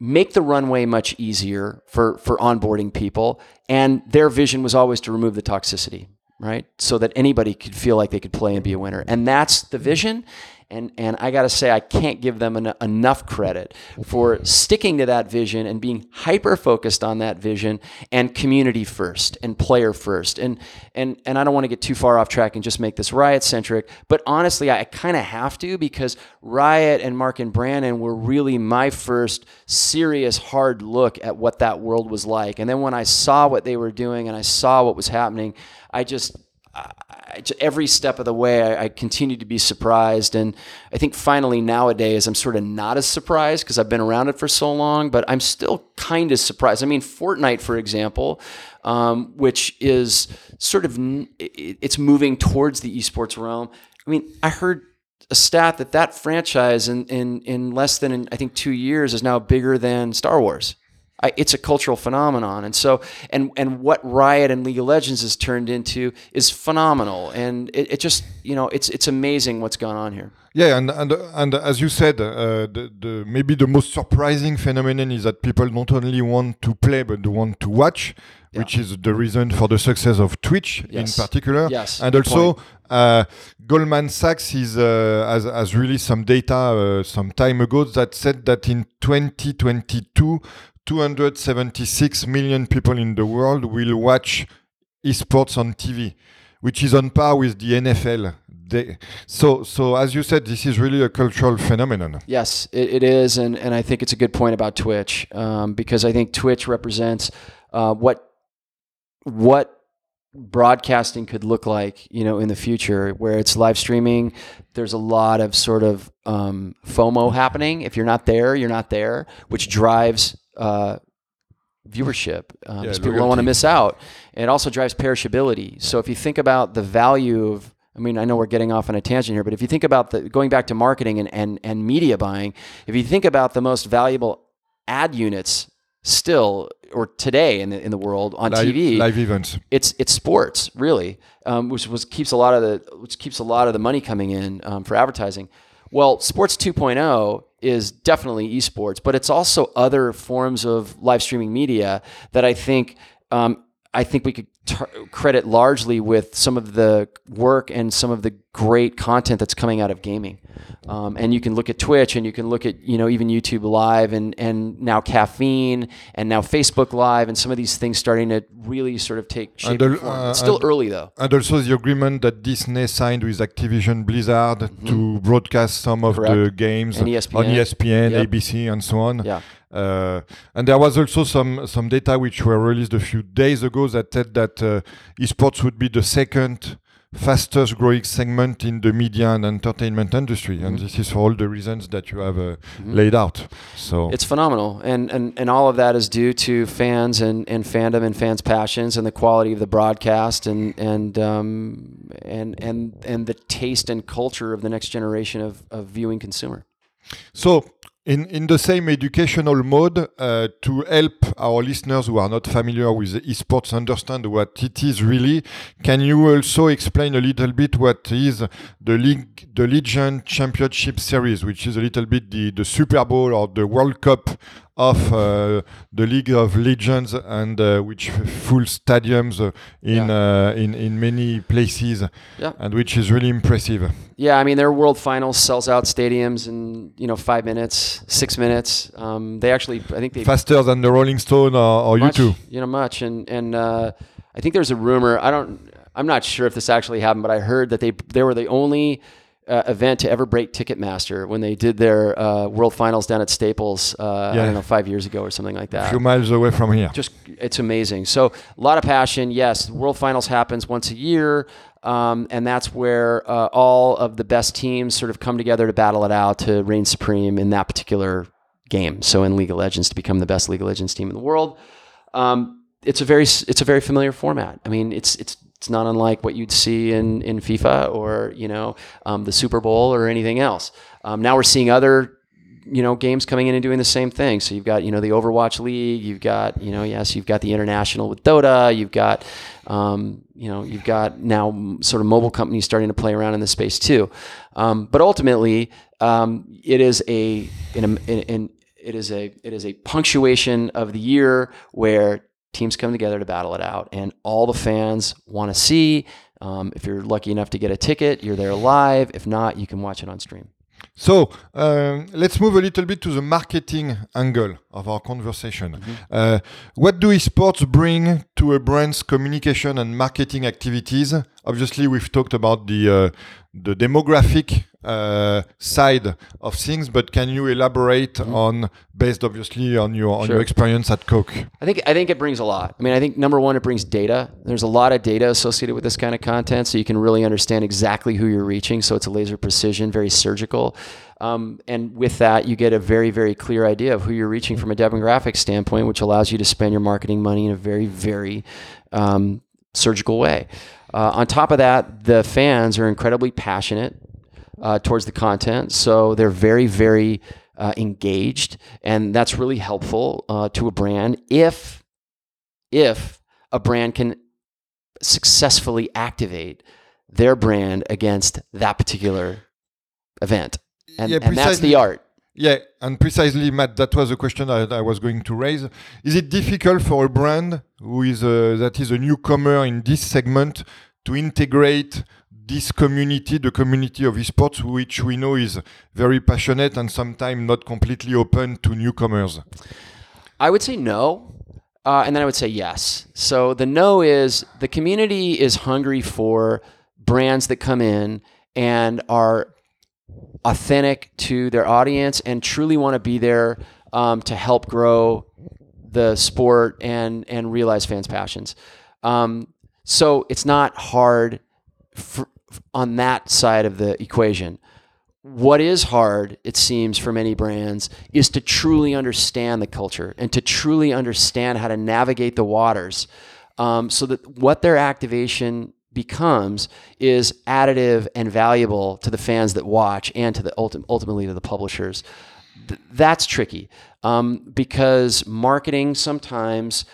make the runway much easier for for onboarding people. And their vision was always to remove the toxicity right? So that anybody could feel like they could play and be a winner. And that's the vision. And, and I got to say, I can't give them en- enough credit for sticking to that vision and being hyper focused on that vision and community first and player first. And, and, and I don't want to get too far off track and just make this Riot centric, but honestly, I kind of have to because Riot and Marc and Brandon were really my first serious hard look at what that world was like. And then when I saw what they were doing and I saw what was happening, I just I, every step of the way, I, I continue to be surprised. And I think finally nowadays, I'm sort of not as surprised because I've been around it for so long, but I'm still kind of surprised. I mean, Fortnite, for example, um, which is sort of it's moving towards the esports realm. I mean, I heard a stat that that franchise in in, in less than I think two years is now bigger than Star Wars. I, it's a cultural phenomenon, and so and and what Riot and League of Legends has turned into is phenomenal, and it, it just you know it's it's amazing what's gone on here. Yeah, and and and as you said, uh, the, the maybe the most surprising phenomenon is that people not only want to play but want to watch. Yeah. Which is the reason for the success of Twitch yes. in particular, yes, and also uh, Goldman Sachs is, uh, has, has released some data uh, some time ago that said that in 2022 276 million people in the world will watch esports on TV, which is on par with the NFL. They, so, so as you said, this is really a cultural phenomenon. Yes, it, it is, and, and I think it's a good point about Twitch um, because I think Twitch represents uh, what what broadcasting could look like, you know, in the future, where it's live streaming. There's a lot of sort of um, FOMO happening. If you're not there, you're not there, which drives uh, viewership um, yeah, people don't want to miss out. And it also drives perishability. So if you think about the value of I mean, I know we're getting off on a tangent here, but if you think about the going back to marketing and, and, and media buying, if you think about the most valuable ad units still or today in the in the world on live, TV, live events, it's it's sports really, um, which was keeps a lot of the which keeps a lot of the money coming in um, for advertising. Well, Sports 2.0 is definitely esports, but it's also other forms of live streaming media that I think um, I think we could credit largely with some of the work and some of the great content that's coming out of gaming. Um, and you can look at Twitch and you can look at, you know, even YouTube Live and, and now Caffeine and now Facebook Live and some of these things starting to really sort of take shape. And, uh, it's still early though. And also the agreement that Disney signed with Activision Blizzard mm-hmm. to broadcast some of Correct. the games and ESPN. on ESPN, yep. ABC, and so on. Yeah. Uh, and there was also some some data which were released a few days ago that said that uh, esports would be the second fastest growing segment in the media and entertainment industry mm-hmm. and this is for all the reasons that you have uh, mm-hmm. laid out so it's phenomenal and, and and all of that is due to fans and, and fandom and fans passions and the quality of the broadcast and and um, and and and the taste and culture of the next generation of, of viewing consumer so in, in the same educational mode, uh, to help our listeners who are not familiar with esports understand what it is really, can you also explain a little bit what is the league, the Legion Championship Series, which is a little bit the, the Super Bowl or the World Cup of uh, the League of Legends and uh, which full stadiums uh, in yeah. Uh, in in many places, yeah. and which is really impressive. Yeah, I mean their World Finals sells out stadiums in you know five minutes, six minutes. Um, they actually, I think they faster than the Rolling Stone or, or much, U2. You know, much, and and uh, I think there's a rumor. I don't. I'm not sure if this actually happened, but I heard that they they were the only uh, event to ever break Ticketmaster when they did their uh, World Finals down at Staples. Uh, yeah. I don't know, five years ago or something like that. A few miles away from here. Just it's amazing. So a lot of passion. Yes, World Finals happens once a year. Um, and that's where uh, all of the best teams sort of come together to battle it out to reign supreme in that particular game. So in League of Legends, to become the best League of Legends team in the world, um, it's a very it's a very familiar format. I mean, it's it's it's not unlike what you'd see in, in FIFA or you know um, the Super Bowl or anything else. Um, now we're seeing other you know games coming in and doing the same thing. So you've got you know the Overwatch League, you've got you know yes, you've got the international with Dota, you've got um, you know you've got now sort of mobile companies starting to play around in this space too. Um, but ultimately, um, it is a it is a it is a punctuation of the year where teams come together to battle it out, and all the fans want to see. Um, if you're lucky enough to get a ticket, you're there live. If not, you can watch it on stream. So um, let's move a little bit to the marketing angle of our conversation. Mm-hmm. Uh, what do esports bring to a brand's communication and marketing activities obviously we've talked about the uh, the demographic uh, side of things, but can you elaborate on, based obviously on your on Mm-hmm. Sure. your experience at Coke? I think I think it brings a lot. I mean, I think number one, it brings data. There's a lot of data associated with this kind of content, so you can really understand exactly who you're reaching. So it's a laser precision, very surgical, um, and with that, you get a very very clear idea of who you're reaching from a demographic standpoint, which allows you to spend your marketing money in a very very um, surgical way. Uh, on top of that, the fans are incredibly passionate uh, towards the content. So they're very, very uh, engaged, and that's really helpful uh, to a brand if if a brand can successfully activate their brand against that particular event, and, Yeah, and that's the art. Yeah, and precisely, Matt, that was a question I, I was going to raise. Is it difficult for a brand who is a, that is a newcomer in this segment to integrate this community, the community of esports, which we know is very passionate and sometimes not completely open to newcomers? I would say no. Uh, and then I would say yes. So the no is the community is hungry for brands that come in and are authentic to their audience and truly want to be there um, to help grow the sport and and realize fans' passions. Um, so it's not hard for, on that side of the equation. What is hard, it seems, for many brands, is to truly understand the culture and to truly understand how to navigate the waters, um, so that what their activation becomes is additive and valuable to the fans that watch and to the ulti- ultimately to the publishers. Th- that's tricky um, because marketing sometimes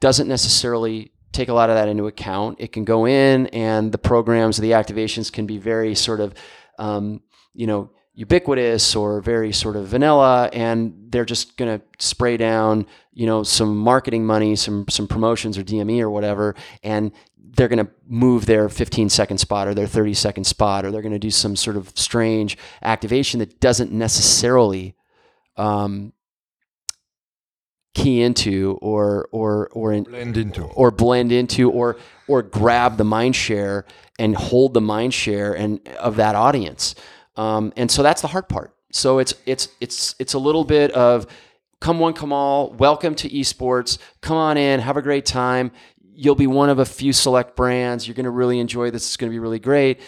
doesn't necessarily take a lot of that into account. It can go in, and the programs, the activations can be very sort of, um, you know, ubiquitous or very sort of vanilla, and they're just going to spray down, you know, some marketing money, some some promotions or DME or whatever, and they're going to move their 15 second spot or their 30 second spot, or they're going to do some sort of strange activation that doesn't necessarily um, key into or or or in, Blend into. or blend into or or grab the mind share and hold the mind share and of that audience. Um, and so that's the hard part. So it's it's it's it's a little bit of come one, come all. Welcome to esports. Come on in, have a great time. You'll be one of a few select brands. You're going to really enjoy this. It's going to be really great.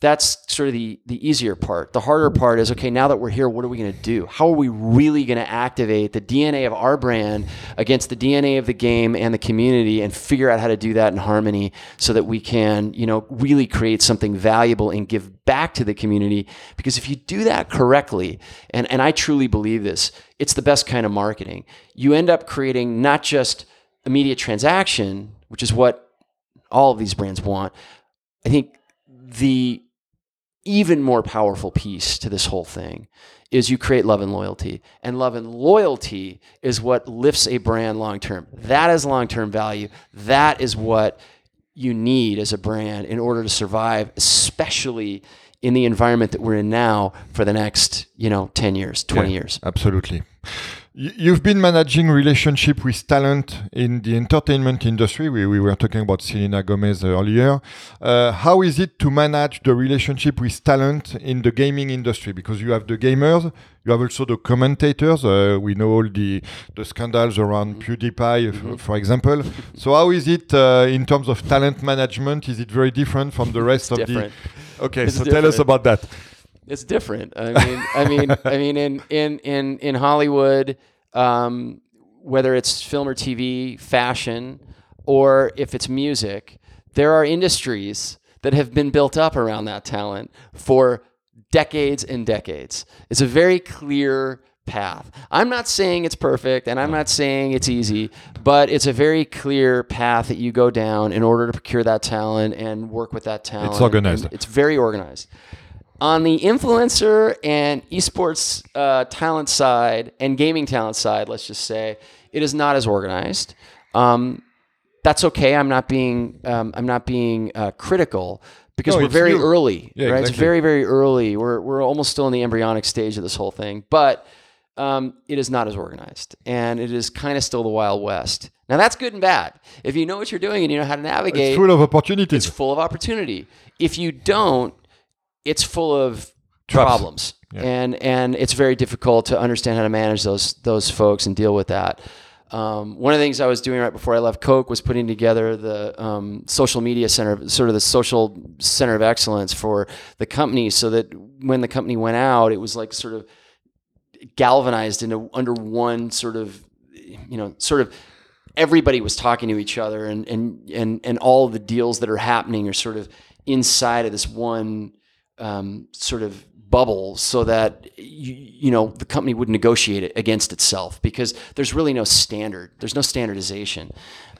That's sort of the the easier part. The harder part is okay. Now that we're here, what are we going to do? How are we really going to activate the DNA of our brand against the DNA of the game and the community, and figure out how to do that in harmony, so that we can, you know, really create something valuable and give back to the community. Because if you do that correctly, and and I truly believe this, it's the best kind of marketing. You end up creating not just immediate transaction, which is what all of these brands want. I think the even more powerful piece to this whole thing is you create love and loyalty. And love and loyalty is what lifts a brand long term. That is long term value. That is what you need as a brand in order to survive, especially in the environment that we're in now for the next, you know, 10 years, 20 Yeah, years. Absolutely. You've been managing relationship with talent in the entertainment industry. We, we were talking about Selena Gomez earlier. Uh, how is it to manage the relationship with talent in the gaming industry? Because you have the gamers, you have also the commentators. Uh, we know all the, the scandals around PewDiePie, f- for example. so how is it uh, in terms of talent management? Is it very different from the rest of different. the? Okay, It's so tell us about that. It's different. I mean, I mean, I mean, in in in in Hollywood, um, whether it's film or TV, fashion, or if it's music, there are industries that have been built up around that talent for decades and decades. It's a very clear path. I'm not saying it's perfect and I'm not saying it's easy, but it's a very clear path that you go down in order to procure that talent and work with that talent. It's organized. And It's very organized. On the influencer and esports uh, talent side and gaming talent side, let's just say, it is not as organized. Um, that's okay. I'm not being um, I'm not being uh, critical because No, we're very new. early. Yeah, right? It's very very early. We're we're almost still in the embryonic stage of this whole thing, but um, it is not as organized, and it is kind of still the wild west. Now that's good and bad. If you know what you're doing and you know how to navigate, It's full of opportunity. it's full of opportunity. If you don't, it's full of problems, Yeah. and and it's very difficult to understand how to manage those those folks and deal with that. Um, one of the things I was doing right before I left Coke was putting together the um, social media center, sort of the social center of excellence for the company, so that when the company went out, it was like sort of galvanized into under one sort of, you know, sort of everybody was talking to each other and and and and all the deals that are happening are sort of inside of this one um, sort of bubble so that you, you know the company would negotiate it against itself because there's really no standard there's no standardization.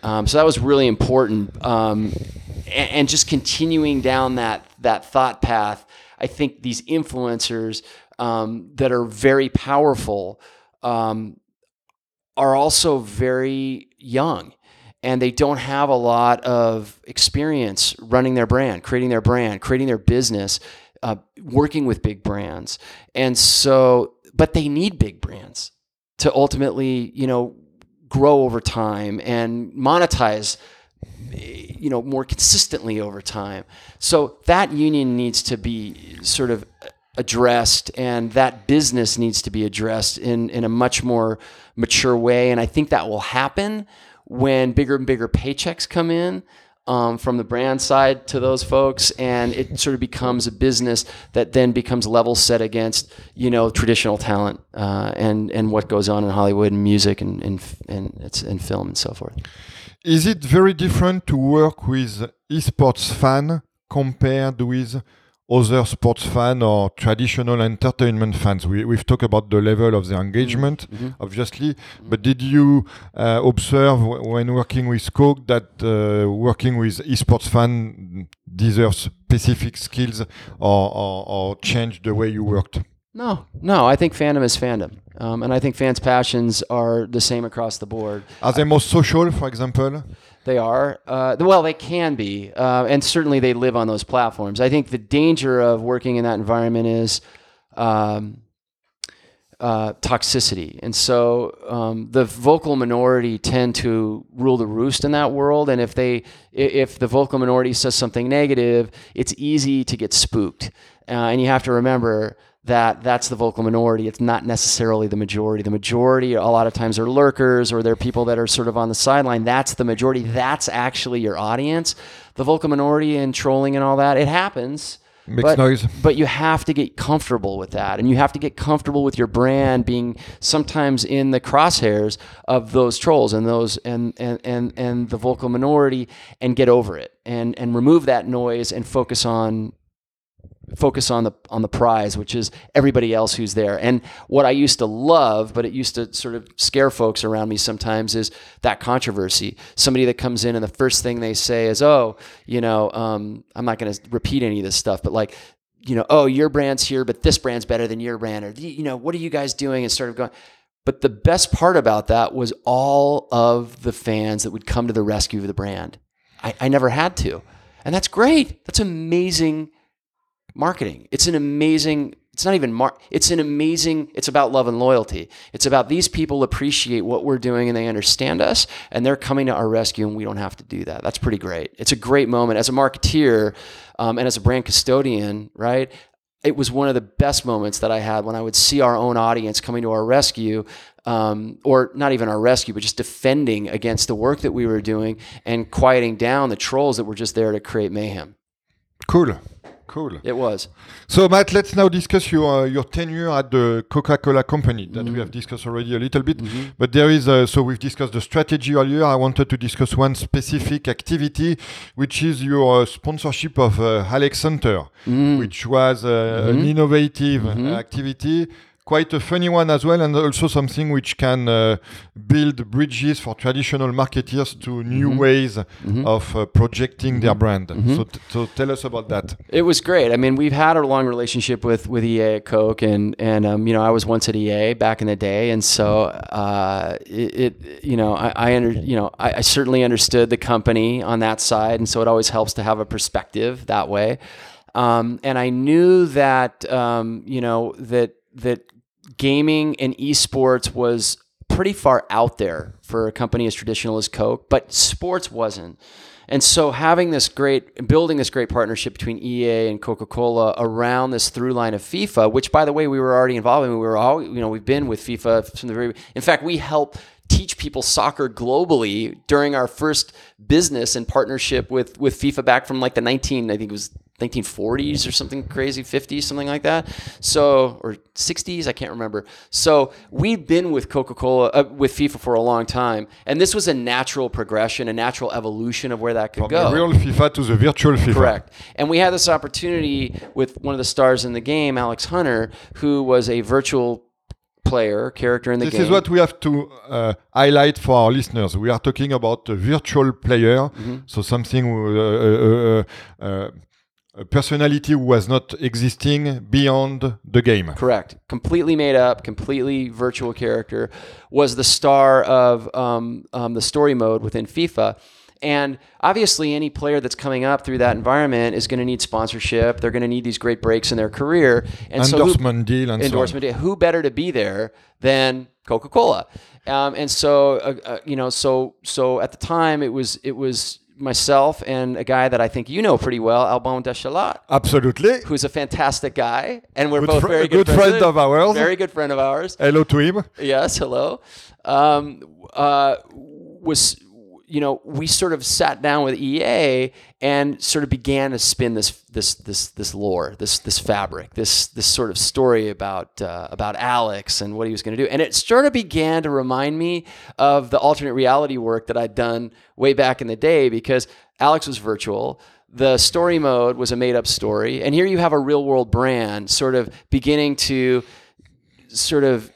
Um, so that was really important. Um, and, and just continuing down that that thought path i think these influencers um, that are very powerful um, are also very young and they don't have a lot of experience running their brand, creating their brand, creating their business, uh, working with big brands. And so, but they need big brands to ultimately, you know, grow over time and monetize you know more consistently over time. So that union needs to be sort of addressed and that business needs to be addressed in, in a much more mature way. And i think that will happen when bigger and bigger paychecks come in um, from the brand side to those folks and it sort of becomes a business that then becomes level set against you know traditional talent uh, and and what goes on in hollywood and music and and, and, it's, and film and so forth. Is it very different to work with esports fan compared with other sports fans or traditional entertainment fans? We, we've talked about the level of the engagement, obviously, but did you uh, observe w- when working with Coke that uh, working with esports fan deserves specific skills or, or, or change the way you worked? No, no. I think fandom is fandom, um, and I think fans' passions are the same across the board. Are they more social, for example? They are. Uh, well, they can be, uh, and certainly they live on those platforms. I think the danger of working in that environment is um, uh, toxicity, and so um, the vocal minority tend to rule the roost in that world. And if they, if the vocal minority says something negative, it's easy to get spooked. Uh, and you have to remember that that's the vocal minority. It's not necessarily the majority. The majority, a lot of times, are lurkers or they're people that are sort of on the sideline. That's the majority. That's actually your audience. The vocal minority and trolling and all that, it happens. Makes but, noise. but you have to get comfortable with that. And you have to get comfortable with your brand being sometimes in the crosshairs of those trolls and those and and, and, and the vocal minority and get over it and, and remove that noise and focus on focus on the on the prize, which is everybody else who's there. And what I used to love, but it used to sort of scare folks around me sometimes, is that controversy. Somebody that comes in and the first thing they say is, "Oh, you know, um, I'm not going to repeat any of this stuff, but like." You know, oh, your brand's here, but this brand's better than your brand, or you know, what are you guys doing? And sort of going. But the best part about that was all of the fans that would come to the rescue of the brand. I, I never had to, and that's great. That's amazing marketing. It's an amazing, it's not even mar, it's an amazing, it's about love and loyalty. It's about these people appreciate what we're doing and they understand us and they're coming to our rescue and we don't have to do that. That's pretty great. It's a great moment as a marketeer um, and as a brand custodian, right? It was one of the best moments that I had when I would see our own audience coming to our rescue, um, or not even our rescue, but just defending against the work that we were doing and quieting down the trolls that were just there to create mayhem. Cool. Cool. It was. So, Matt, let's now discuss your uh, your tenure at the Coca-Cola company that we have discussed already a little bit. But there is uh, so we've discussed the strategy earlier. I wanted to discuss one specific activity, which is your uh, sponsorship of uh, Alex Hunter, which was uh, an innovative uh, activity. Quite a funny one as well, and also something which can uh, build bridges for traditional marketers to new ways of uh, projecting their brand. So, t- so tell us about that. It was great. I mean, we've had a long relationship with with EA at Coke, and and um, you know, I was once at EA back in the day, and so uh, it, it you know, I, I under you know, I, I certainly understood the company on that side, and so it always helps to have a perspective that way. Um, and I knew that um, you know that that gaming and esports was pretty far out there for a company as traditional as Coke, but sports wasn't. And so having this great, building this great partnership between EA and Coca-Cola around this through line of FIFA, which by the way, we were already involved in. We were all, you know, we've been with FIFA from the very, in fact, we helped teach people soccer globally during our first business in partnership with, with FIFA back from like the 19, I think it was 1940s or something crazy, 50s, something like that. So, or 60s, I can't remember. So we've been with Coca-Cola, uh, with FIFA for a long time, and this was a natural progression, a natural evolution of where that could From go. the real FIFA to the virtual FIFA. Correct. And we had this opportunity with one of the stars in the game, Alex Hunter, who was a virtual player, character in the This game. This is what we have to uh, highlight for our listeners. We are talking about a virtual player, Mm-hmm. so something uh, uh, uh, uh, a personality who was not existing beyond the game. Correct. Completely made up, completely virtual character was the star of um, um, the story mode within FIFA. And obviously, any player that's coming up through that environment is going to need sponsorship. They're going to need these great breaks in their career. And so, who- Endorsement deal and endorsement deal. Who better to be there than Coca Cola? Um, and so, uh, uh, you know, so so at the time, it was it was myself and a guy that I think you know pretty well, Alban Dechelotte so on. Absolutely. who's a fantastic guy, and we're Good both very good good, friend of ours. Very good friend of ours. Hello to him. Yes, hello. Um, uh, was you know we sort of sat down with EA and sort of began to spin this this this this lore, this this fabric, this this sort of story about uh, about Alex and what he was going to do, and it sort of began to remind me of the alternate reality work that I'd done way back in the day because Alex was virtual. The story mode was a made up story, and here you have a real world brand sort of beginning to sort of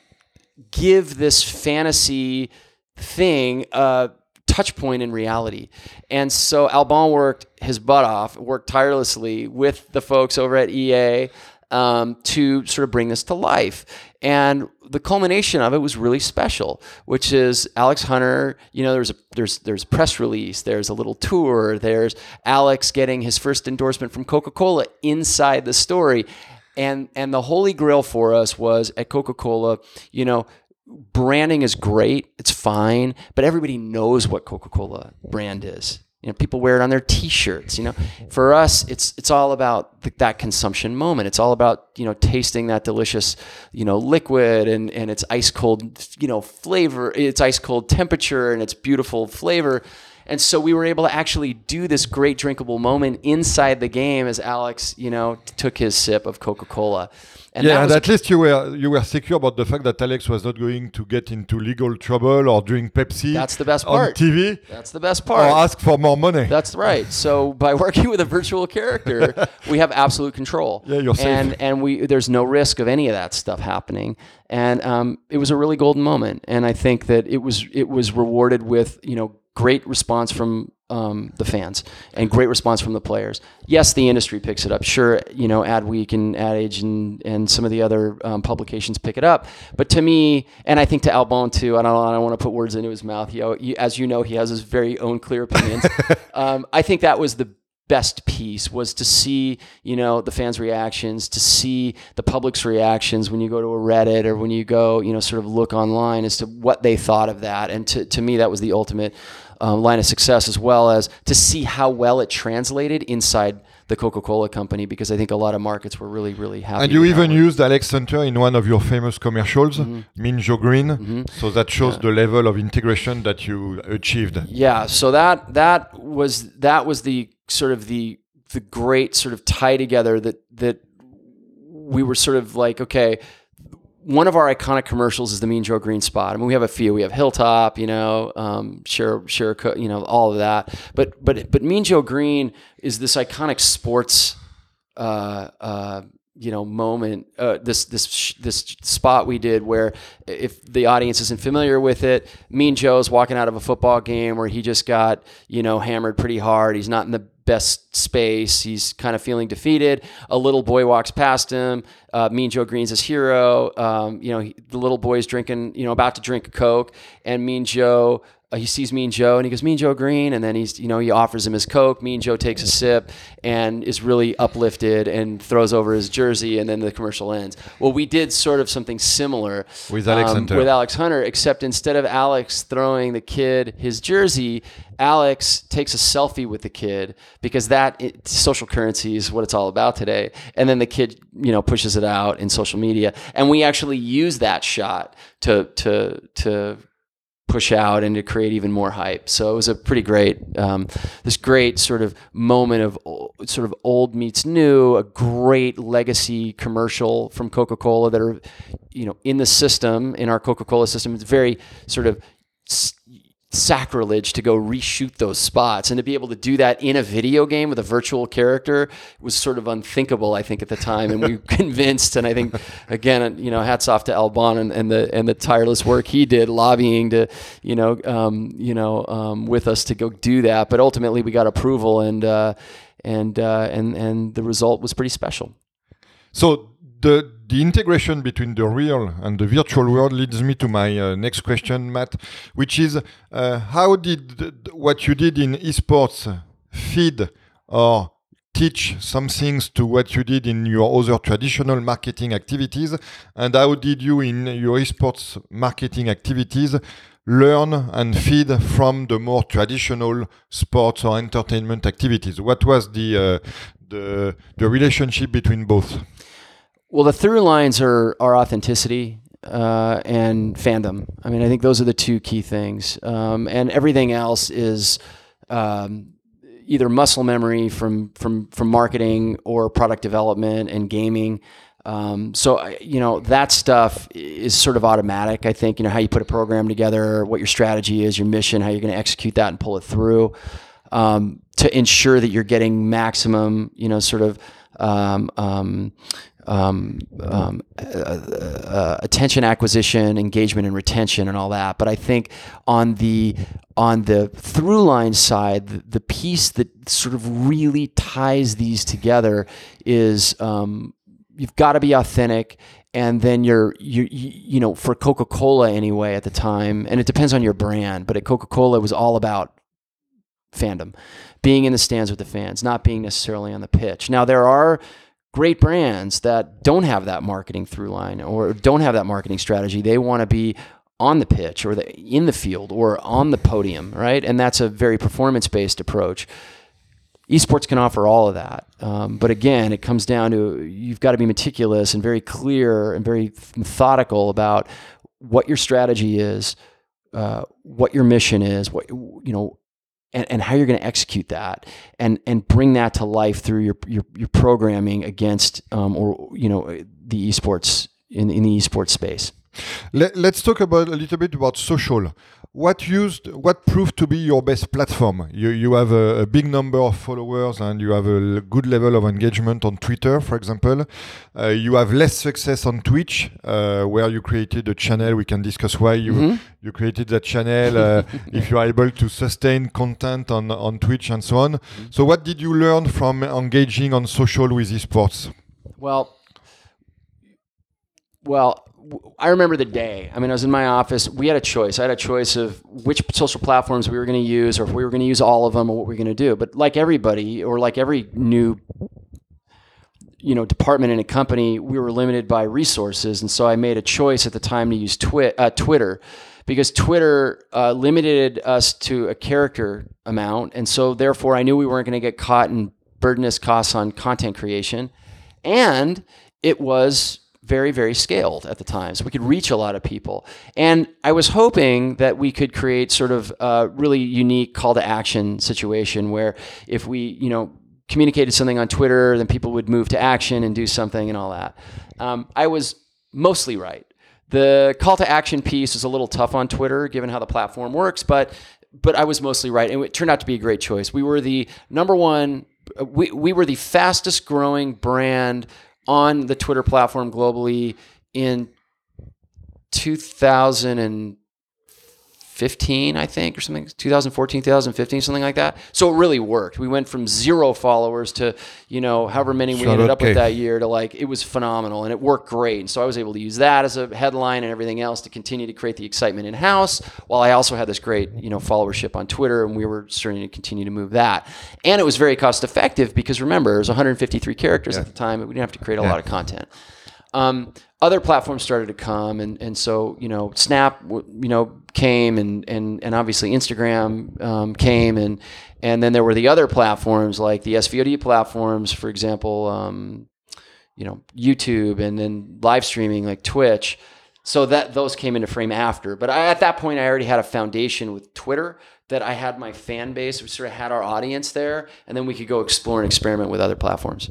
give this fantasy thing a touch point in reality. And so Alban worked his butt off, worked tirelessly with the folks over at EA um, to sort of bring this to life. And the culmination of it was really special, which is Alex Hunter. You know, there's a there's there's press release, there's a little tour, there's Alex getting his first endorsement from Coca-Cola inside the story. And and the holy grail for us was at Coca-Cola, you know, branding is great, it's fine, but everybody knows what Coca-Cola brand is. You know, people wear it on their T-shirts. You know, for us, it's it's all about th- that consumption moment. It's all about you know tasting that delicious, you know, liquid and and its ice cold, you know, flavor, its ice cold temperature and its beautiful flavor. And so we were able to actually do this great drinkable moment inside the game as Alex, you know, took his sip of Coca-Cola. And yeah, and at least you were you were secure about the fact that Alex was not going to get into legal trouble or drink Pepsi That's the best part. on. TV That's the best or part. ask for more money. That's right. So by working with a virtual character, we have absolute control. Yeah, you're safe. And and we there's no risk of any of that stuff happening. And um, it was a really golden moment. And I think that it was it was rewarded with you know great response from um, the fans and great response from the players. Yes, the industry picks it up. Sure, you know, Adweek and Ad Age and, and some of the other um, publications pick it up. But to me, and I think to Alban too, I don't, I don't want to put words into his mouth. He, he, as you know, he has his very own clear opinions. um, I think that was the best piece was to see you know the fans reactions to see the public's reactions when you go to a reddit or when you go you know sort of look online as to what they thought of that. And to, to me that was the ultimate um, line of success as well as to see how well it translated inside the coca-cola company because i think a lot of markets were really really happy And you even used Alex Hunter in one of your famous commercials, Mm-hmm. Mean Joe Green. So that shows the level of integration that you achieved. Yeah, so that that was that was the sort of the the great sort of tie together that that we were sort of like okay one of our iconic commercials is the Mean Joe Green spot. I mean, we have a few. We have Hilltop, you know, um, Share, Share, you know, all of that. But but but Mean Joe Green is this iconic sports, uh, uh, you know, moment. Uh, this this this spot we did where if the audience isn't familiar with it, Mean Joe's walking out of a football game where he just got you know hammered pretty hard. He's not in the best space. He's kind of feeling defeated. A little boy walks past him. Uh, mean Joe Green's his hero. Um, you know, he, the little boy's drinking, you know, about to drink a Coke, and Mean Joe he sees Mean Joe and he goes, Mean Joe Green. And then he's, you know, he offers him his Coke. Mean Joe takes a sip and is really uplifted and throws over his jersey. And then the commercial ends. Well, we did sort of something similar With Alex um, Hunter. with Alex Hunter, except instead of Alex throwing the kid his jersey, Alex takes a selfie with the kid because that it, social currency is what it's all about today. And then the kid, you know, pushes it out in social media, and we actually use that shot to to to push out and to create even more hype. So it was a pretty great, um, this great sort of moment of sort of old meets new, a great legacy commercial from Coca Cola that are, you know, in the system in our Coca Cola system. It's very sort of s- sacrilege to go reshoot those spots. And to be able to do that in a video game with a virtual character was sort of unthinkable I think at the time. And we convinced and I think again you know hats off to Alban and, and the and the tireless work he did lobbying to you know um, you know um, with us to go do that. But ultimately we got approval and uh, and uh, and and the result was pretty special. So the the integration between the real and the virtual world leads me to my uh, next question, Matt, which is uh, how did what you did in esports feed or teach some things to what you did in your other traditional marketing activities, and how did you in your esports marketing activities learn and feed from the more traditional sports or entertainment activities? What was the uh, the the relationship between both? Well, the through lines are are authenticity uh, and fandom. I mean, I think those are the two key things, um, and everything else is um, either muscle memory from from from marketing or product development and gaming. Um, so you know that stuff is sort of automatic. I think you know how you put a program together, what your strategy is, your mission, how you're going to execute that and pull it through um, to ensure that you're getting maximum, you know, sort of um, um, um, um, uh, uh, attention acquisition, engagement, and retention, and all that. But I think on the on the through line side, the, the piece that sort of really ties these together is um, you've got to be authentic and then you're you you you know for Coca-Cola anyway at the time and it depends on your brand but at Coca-Cola it was all about fandom being in the stands with the fans not being necessarily on the pitch. Now there are great brands that don't have that marketing through line or don't have that marketing strategy. They want to be on the pitch or the, in the field or on the podium right? And that's a very performance based approach. Esports can offer all of that. Um, but again, it comes down to you've got to be meticulous and very clear and very methodical about what your strategy is, uh, what your mission is, what you know, and, and how you're going to execute that, and and bring that to life through your your, your programming against um, or you know the esports in in the esports space. Let, us talk about a little bit about social. What used, what proved to be your best platform? You, you have a, a big number of followers and you have a good level of engagement on Twitter, for example. Uh, you have less success on Twitch, uh, where you created a channel. We can discuss why you Mhm. you created that channel. Uh, if you are able to sustain content on on Twitch and so on. So, what did you learn from engaging on social with esports? Well, well, I remember the day. I mean, I was in my office. We had a choice. I had a choice of which social platforms we were going to use, or if we were going to use all of them, or what we were going to do. But like everybody, or like every new, you know, department in a company, we were limited by resources, and so I made a choice at the time to use twi- uh, Twitter. Because Twitter uh, limited us to a character amount, and so therefore I knew we weren't going to get caught in burdenous costs on content creation, and it was very, very scaled at the time. So we could reach a lot of people. And I was hoping that we could create sort of a really unique call to action situation where if we, you know, communicated something on Twitter, then people would move to action and do something and all that. Um, I was mostly right. The call to action piece is a little tough on Twitter given how the platform works, but but I was mostly right, and it turned out to be a great choice. We were the number one. We we were the fastest growing brand on the Twitter platform globally in 2005 2015, I think, or something, 2014, 2015, something like that. So it really worked. We went from zero followers to, you know, however many we ended up with that year to like, it was phenomenal and it worked great. And so I was able to use that as a headline and everything else to continue to create the excitement in house while I also had this great, you know, followership on Twitter and we were starting to continue to move that. And it was very cost effective because remember, it was 153 characters yeah. at the time. We didn't have to create a yeah. lot of content. Um, other platforms started to come, and, and so you know Snap, you know, came, and and and obviously Instagram um, came, and and then there were the other platforms like the SVOD platforms, for example, um, you know, YouTube, and then live streaming like Twitch. So that those came into frame after, but I, at that point I already had a foundation with Twitter that I had my fan base, we sort of had our audience there, and then we could go explore and experiment with other platforms.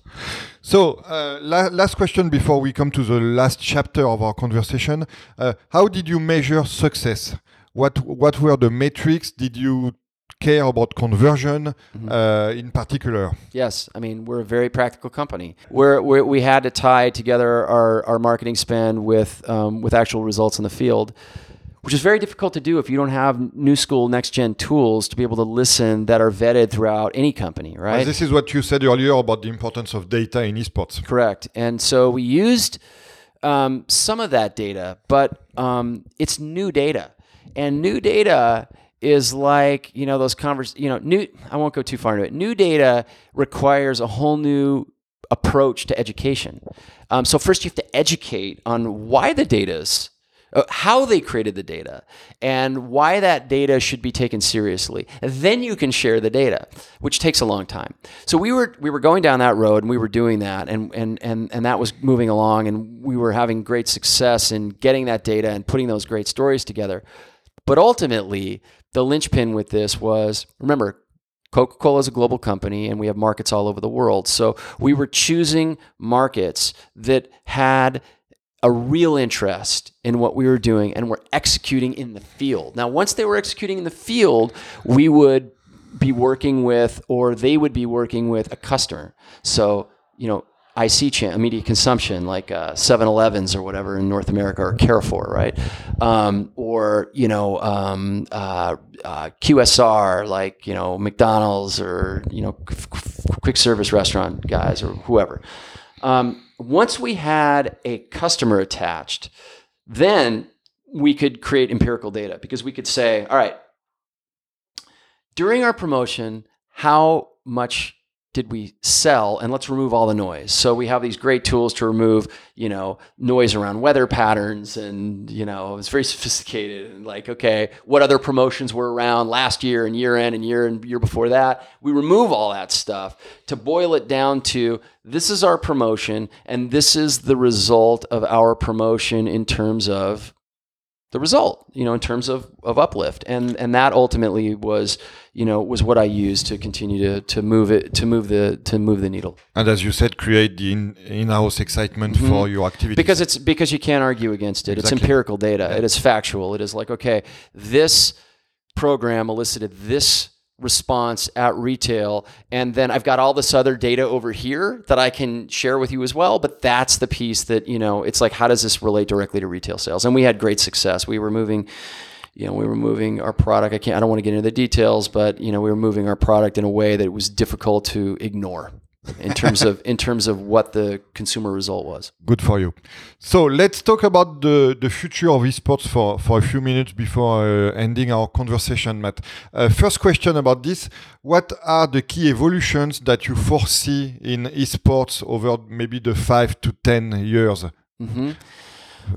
So, uh, la last question before we come to the last chapter of our conversation: uh, How did you measure success? What what were the metrics? Did you care about conversion mm -hmm. uh, in particular? Yes, I mean we're a very practical company. We're, we're we had to tie together our, our marketing spend with um, with actual results in the field which is very difficult to do if you don't have new school next gen tools to be able to listen that are vetted throughout any company, right? Well, this is what you said earlier about the importance of data in esports. Correct. And so we used um, some of that data, but um, it's new data. And new data is like, you know, those convers, you know, new, I won't go too far into it. New data requires a whole new approach to education. Um, so first you have to educate on why the data is uh, how they created the data and why that data should be taken seriously. then you can share the data, which takes a long time. So we were we were going down that road and we were doing that and and and and that was moving along and we were having great success in getting that data and putting those great stories together. But ultimately, the linchpin with this was remember Coca Cola is a global company and we have markets all over the world. So we were choosing markets that had a real interest in what we were doing and were executing in the field. Now, once they were executing in the field, we would be working with, or they would be working with a customer. So, you know, IC channel, immediate consumption, like uh, 7-Elevens or whatever in North America, or Carrefour, right? Um, or you know, um, uh, uh, QSR, like you know, McDonald's, or you know, quick service restaurant guys, or whoever. Um, once we had a customer attached, then we could create empirical data because we could say, all right, during our promotion, how much did we sell and let's remove all the noise so we have these great tools to remove you know noise around weather patterns and you know it's very sophisticated and like okay what other promotions were around last year and year end and year and year before that we remove all that stuff to boil it down to this is our promotion and this is the result of our promotion in terms of the result, you know, in terms of, of uplift. And and that ultimately was, you know, was what I used to continue to, to move it to move the to move the needle. And as you said, create the in, in-house excitement mm-hmm. for your activity. Because it's because you can't argue against it. Exactly. It's empirical data. Yeah. It is factual. It is like, okay, this program elicited this response at retail and then I've got all this other data over here that I can share with you as well but that's the piece that you know it's like how does this relate directly to retail sales and we had great success we were moving you know we were moving our product I can't I don't want to get into the details but you know we were moving our product in a way that it was difficult to ignore in terms of in terms of what the consumer result was. Good for you. So let's talk about the the future of esports for for a few minutes before uh, ending our conversation, Matt. Uh, first question about this: What are the key evolutions that you foresee in esports over maybe the five to ten years? Mm -hmm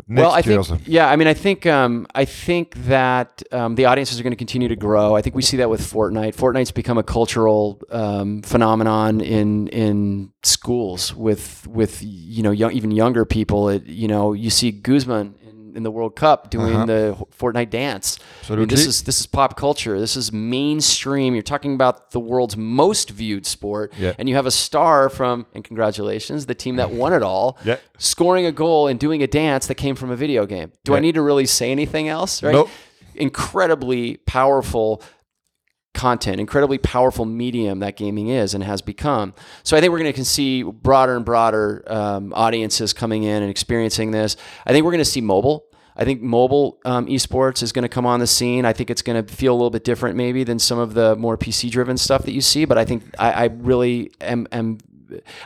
well, I think, yeah, I mean, I think, um, I think that um, the audiences are going to continue to grow. I think we see that with Fortnite. Fortnite's become a cultural um, phenomenon in in schools with with you know young, even younger people. It, you know, you see Griezmann in the World Cup doing uh-huh. the Fortnite dance. I mean, this is this is pop culture. This is mainstream. You're talking about the world's most viewed sport, yeah. and you have a star from and congratulations, the team that won it all, yeah. scoring a goal and doing a dance that came from a video game. Do yeah. I need to really say anything else? Right? Nope. Incredibly powerful content, incredibly powerful medium that gaming is and has become. So I think we're going to see broader and broader um, audiences coming in and experiencing this. I think we're going to see mobile. I think mobile um, esports is going to come on the scene. I think it's going to feel a little bit different maybe than some of the more PC driven stuff that you see. But I think I, I really am, am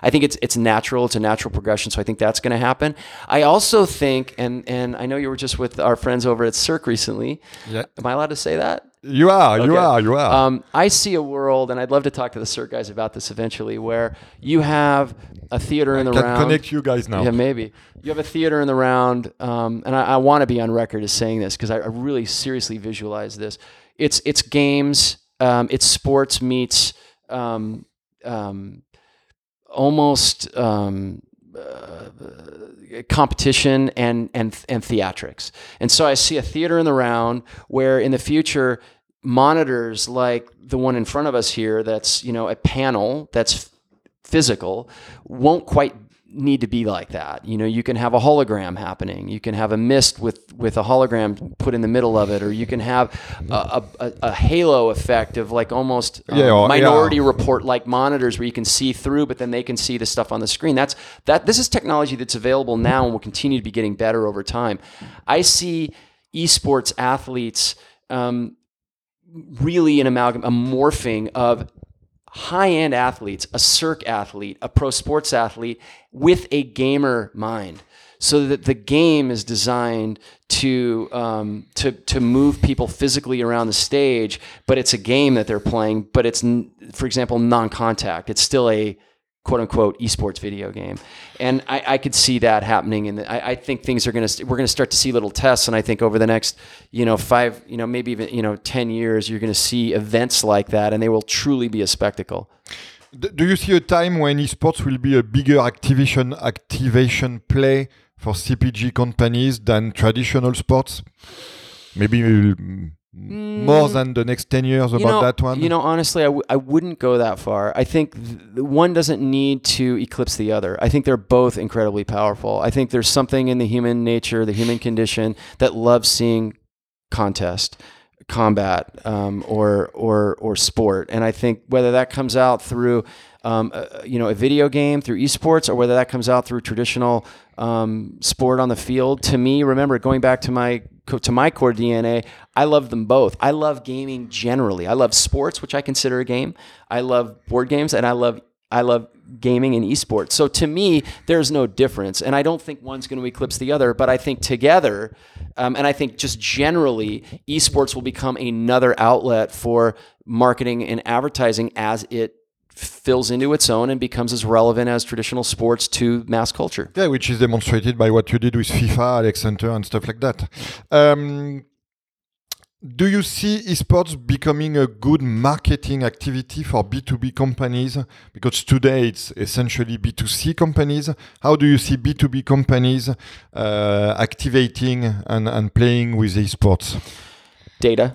I think it's it's natural. It's a natural progression. So I think that's going to happen. I also think, and and I know you were just with our friends over at Cirque recently. Yeah. Am I allowed to say that? You are, you Okay. are, you are. Um, I see a world, and I'd love to talk to the Cirque guys about this eventually, where you have a theater in the Can round. connect you guys now. Yeah, maybe. You have a theater in the round, um, and I, I want to be on record as saying this because I, I really seriously visualize this. It's it's games, um, it's sports meets um, um, almost um, uh, competition and and and theatrics. And so I see a theater in the round where in the future monitors like the one in front of us here that's you know a panel that's physical won't quite need to be like that. You know, you can have a hologram happening. You can have a mist with with a hologram put in the middle of it, or you can have a, a, a halo effect of like almost um, Yeah, or- minority yeah. report like monitors where you can see through, but then they can see the stuff on the screen. That's that. This is technology that's available now and will continue to be getting better over time. I see esports athletes. Um, really an amalgam, a morphing of high end athletes, a Cirque athlete, a pro sports athlete with a gamer mind. So that the game is designed to um, to to move people physically around the stage, but it's a game that they're playing. But it's, for example, non-contact. It's still a quote unquote esports video game, and I, I could see that happening. And I, I think things are going to we're going to start to see little tests. And I think over the next you know five you know maybe even you know ten years, you're going to see events like that, and they will truly be a spectacle. Do you see a time when esports will be a bigger activation activation play for CPG companies than traditional sports? Maybe mm, more than the next 10 years about you know, that one? You know, honestly, I, w- I wouldn't go that far. I think th- one doesn't need to eclipse the other. I think they're both incredibly powerful. I think there's something in the human nature, the human condition, that loves seeing contest, combat, um, or or or sport. And I think whether that comes out through um, a, you know a video game through esports or whether that comes out through traditional um, sport on the field. To me, remember going back to my to my core DNA, I love them both. I love gaming generally. I love sports, which I consider a game. I love board games, and I love I love gaming and esports. So to me, there's no difference, and I don't think one's going to eclipse the other. But I think together, um, and I think just generally, esports will become another outlet for marketing and advertising as it fills into its own and becomes as relevant as traditional sports to mass culture. Yeah, which is demonstrated by what you did with FIFA, Alex Hunter, and stuff like that. Um, do you see esports becoming a good marketing activity for B2B companies? Because today it's essentially B2C companies. How do you see B2B companies uh, activating and, and playing with esports? data.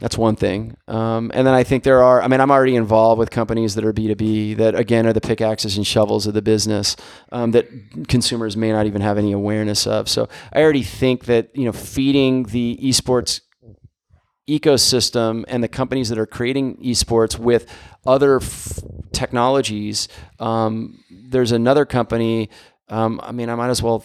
That's one thing. Um, and then I think there are, I mean, I'm already involved with companies that are B2B that, again, are the pickaxes and shovels of the business um, that consumers may not even have any awareness of. So I already think that, you know, feeding the esports ecosystem and the companies that are creating esports with other f- technologies. Um, there's another company. Um, I mean, I might as well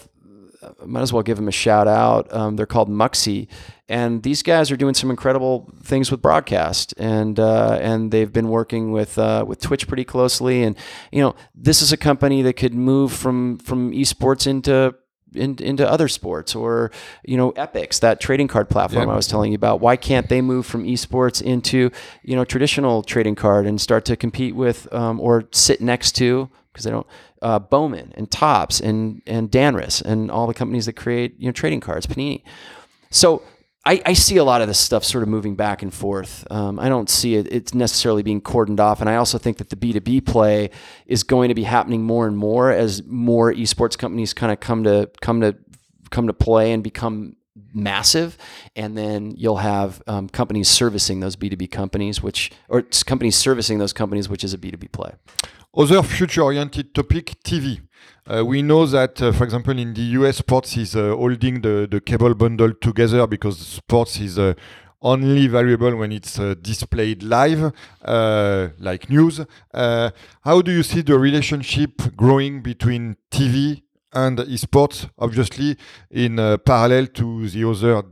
might as well give them a shout out. Um, they're called Muxy, and these guys are doing some incredible things with broadcast, and uh, and they've been working with uh, with Twitch pretty closely. And you know, this is a company that could move from from esports into in, into other sports or you know Epics that trading card platform Yeah. I was telling you about why can't they move from esports into you know traditional trading card and start to compete with um, or sit next to because they don't uh, Bowman and Topps and and Donruss and all the companies that create you know trading cards Panini so I, I see a lot of this stuff sort of moving back and forth. Um, I don't see it it's necessarily being cordoned off, and I also think that the B two B play is going to be happening more and more as more esports companies kind of come to come to come to play and become massive, and then you'll have um, companies servicing those B two B companies, which or companies servicing those companies, which is a B two B play. Other future-oriented topic, TV. Uh, we know that, uh, for example, in the US, sports is uh, holding the, the cable bundle together because sports is uh, only valuable when it's uh, displayed live, uh, like news. How do you see the relationship growing between TV and esports, obviously, in parallel to the other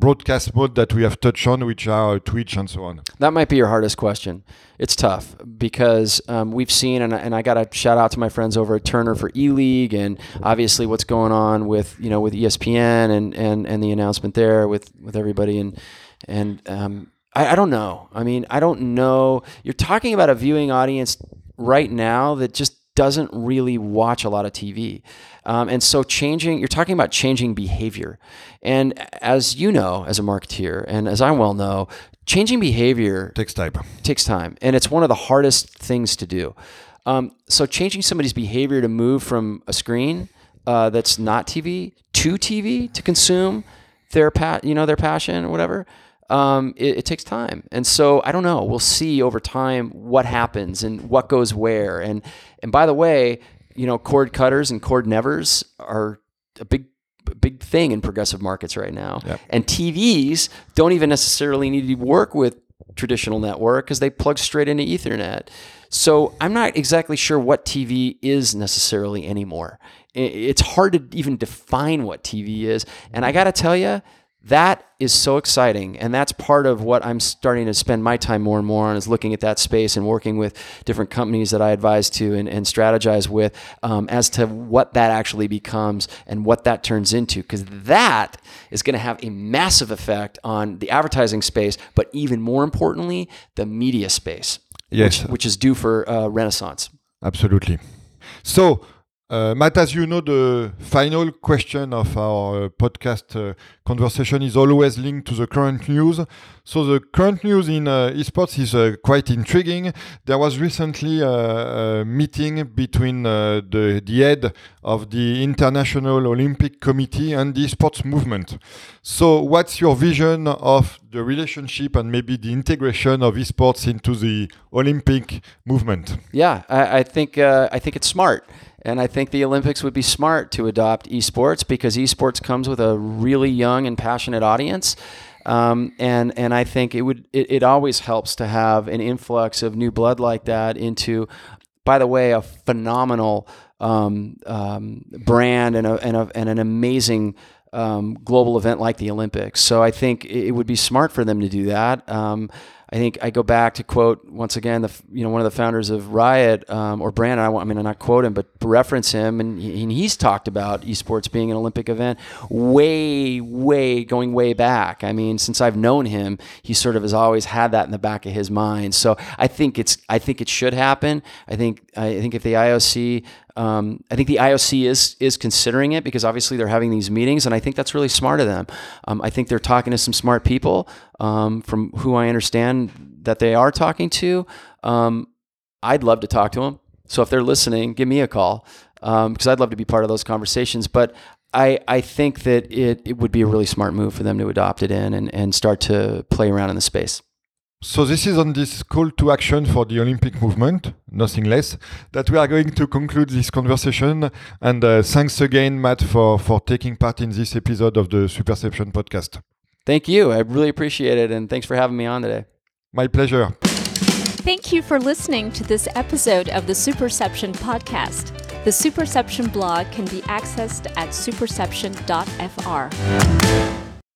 broadcast mode that we have touched on, which are Twitch and so on? That might be your hardest question. It's tough because um, we've seen, and, and I got to shout out to my friends over at Turner for E League, and obviously what's going on with you know with ESPN and and and the announcement there with with everybody and and um, I, I don't know. I mean, I don't know. You're talking about a viewing audience right now that just doesn't really watch a lot of TV. Um, and so changing, you're talking about changing behavior. And as you know, as a marketeer, and as I well know, changing behavior takes time. Takes time. And it's one of the hardest things to do. Um, so changing somebody's behavior to move from a screen uh, that's not TV to TV to consume their pa- you know, their passion or whatever um, it, it, takes time. And so I don't know. We'll see over time what happens and what goes where. And and by the way, you know, cord cutters and cord nevers are a big big thing in progressive markets right now. Yep. And TVs don't even necessarily need to work with traditional network because they plug straight into Ethernet. So I'm not exactly sure what TV is necessarily anymore. It's hard to even define what TV is. And I got to tell you, that is so exciting and that's part of what i'm starting to spend my time more and more on is looking at that space and working with different companies that i advise to and, and strategize with um, as to what that actually becomes and what that turns into. Because that is going to have a massive effect on the advertising space but even more importantly the media space yes. which, which is due for uh, renaissance. Absolutely. So uh, Matt, as you know, the final question of our uh, podcast uh, conversation is always linked to the current news. So the current news in uh, esports is uh, quite intriguing. There was recently a, a meeting between uh, the, the head of the International Olympic Committee and the esports movement. So what's your vision of the relationship and maybe the integration of esports into the Olympic movement? Yeah, I, I think I think it's smart. And I think the Olympics would be smart to adopt esports because esports comes with a really young and passionate audience. Um, and and I think it would it, it always helps to have an influx of new blood like that into, by the way, a phenomenal um, um, brand and, a, and, a, and an amazing um, global event like the Olympics. So I think it would be smart for them to do that. I think I go back to quote once again the you know one of the founders of Riot um, or Brandon. I, I mean, I not quote him, but reference him, and, he, and, he's talked about esports being an Olympic event way, way going way back. I mean, since I've known him, he sort of has always had that in the back of his mind. So I think it's I think it should happen. I think I think if the IOC um, I think the IOC is is considering it because obviously they're having these meetings, and I think that's really smart of them. Um, I think they're talking to some smart people um, from who I understand that they are talking to. Um, I'd love to talk to them. So if they're listening, give me a call because um, I'd love to be part of those conversations. But I, I think that it, it would be a really smart move for them to adopt it in and, and start to play around in the space. So this is on this call to action for the Olympic movement, nothing less, that we are going to conclude this conversation. And uh, thanks again, Matt, for, for taking part in this episode of the Superception podcast. Thank you. I really appreciate it. And thanks for having me on today. My pleasure. Thank you for listening to this episode of the Superception podcast. The Superception blog can be accessed at superception.fr.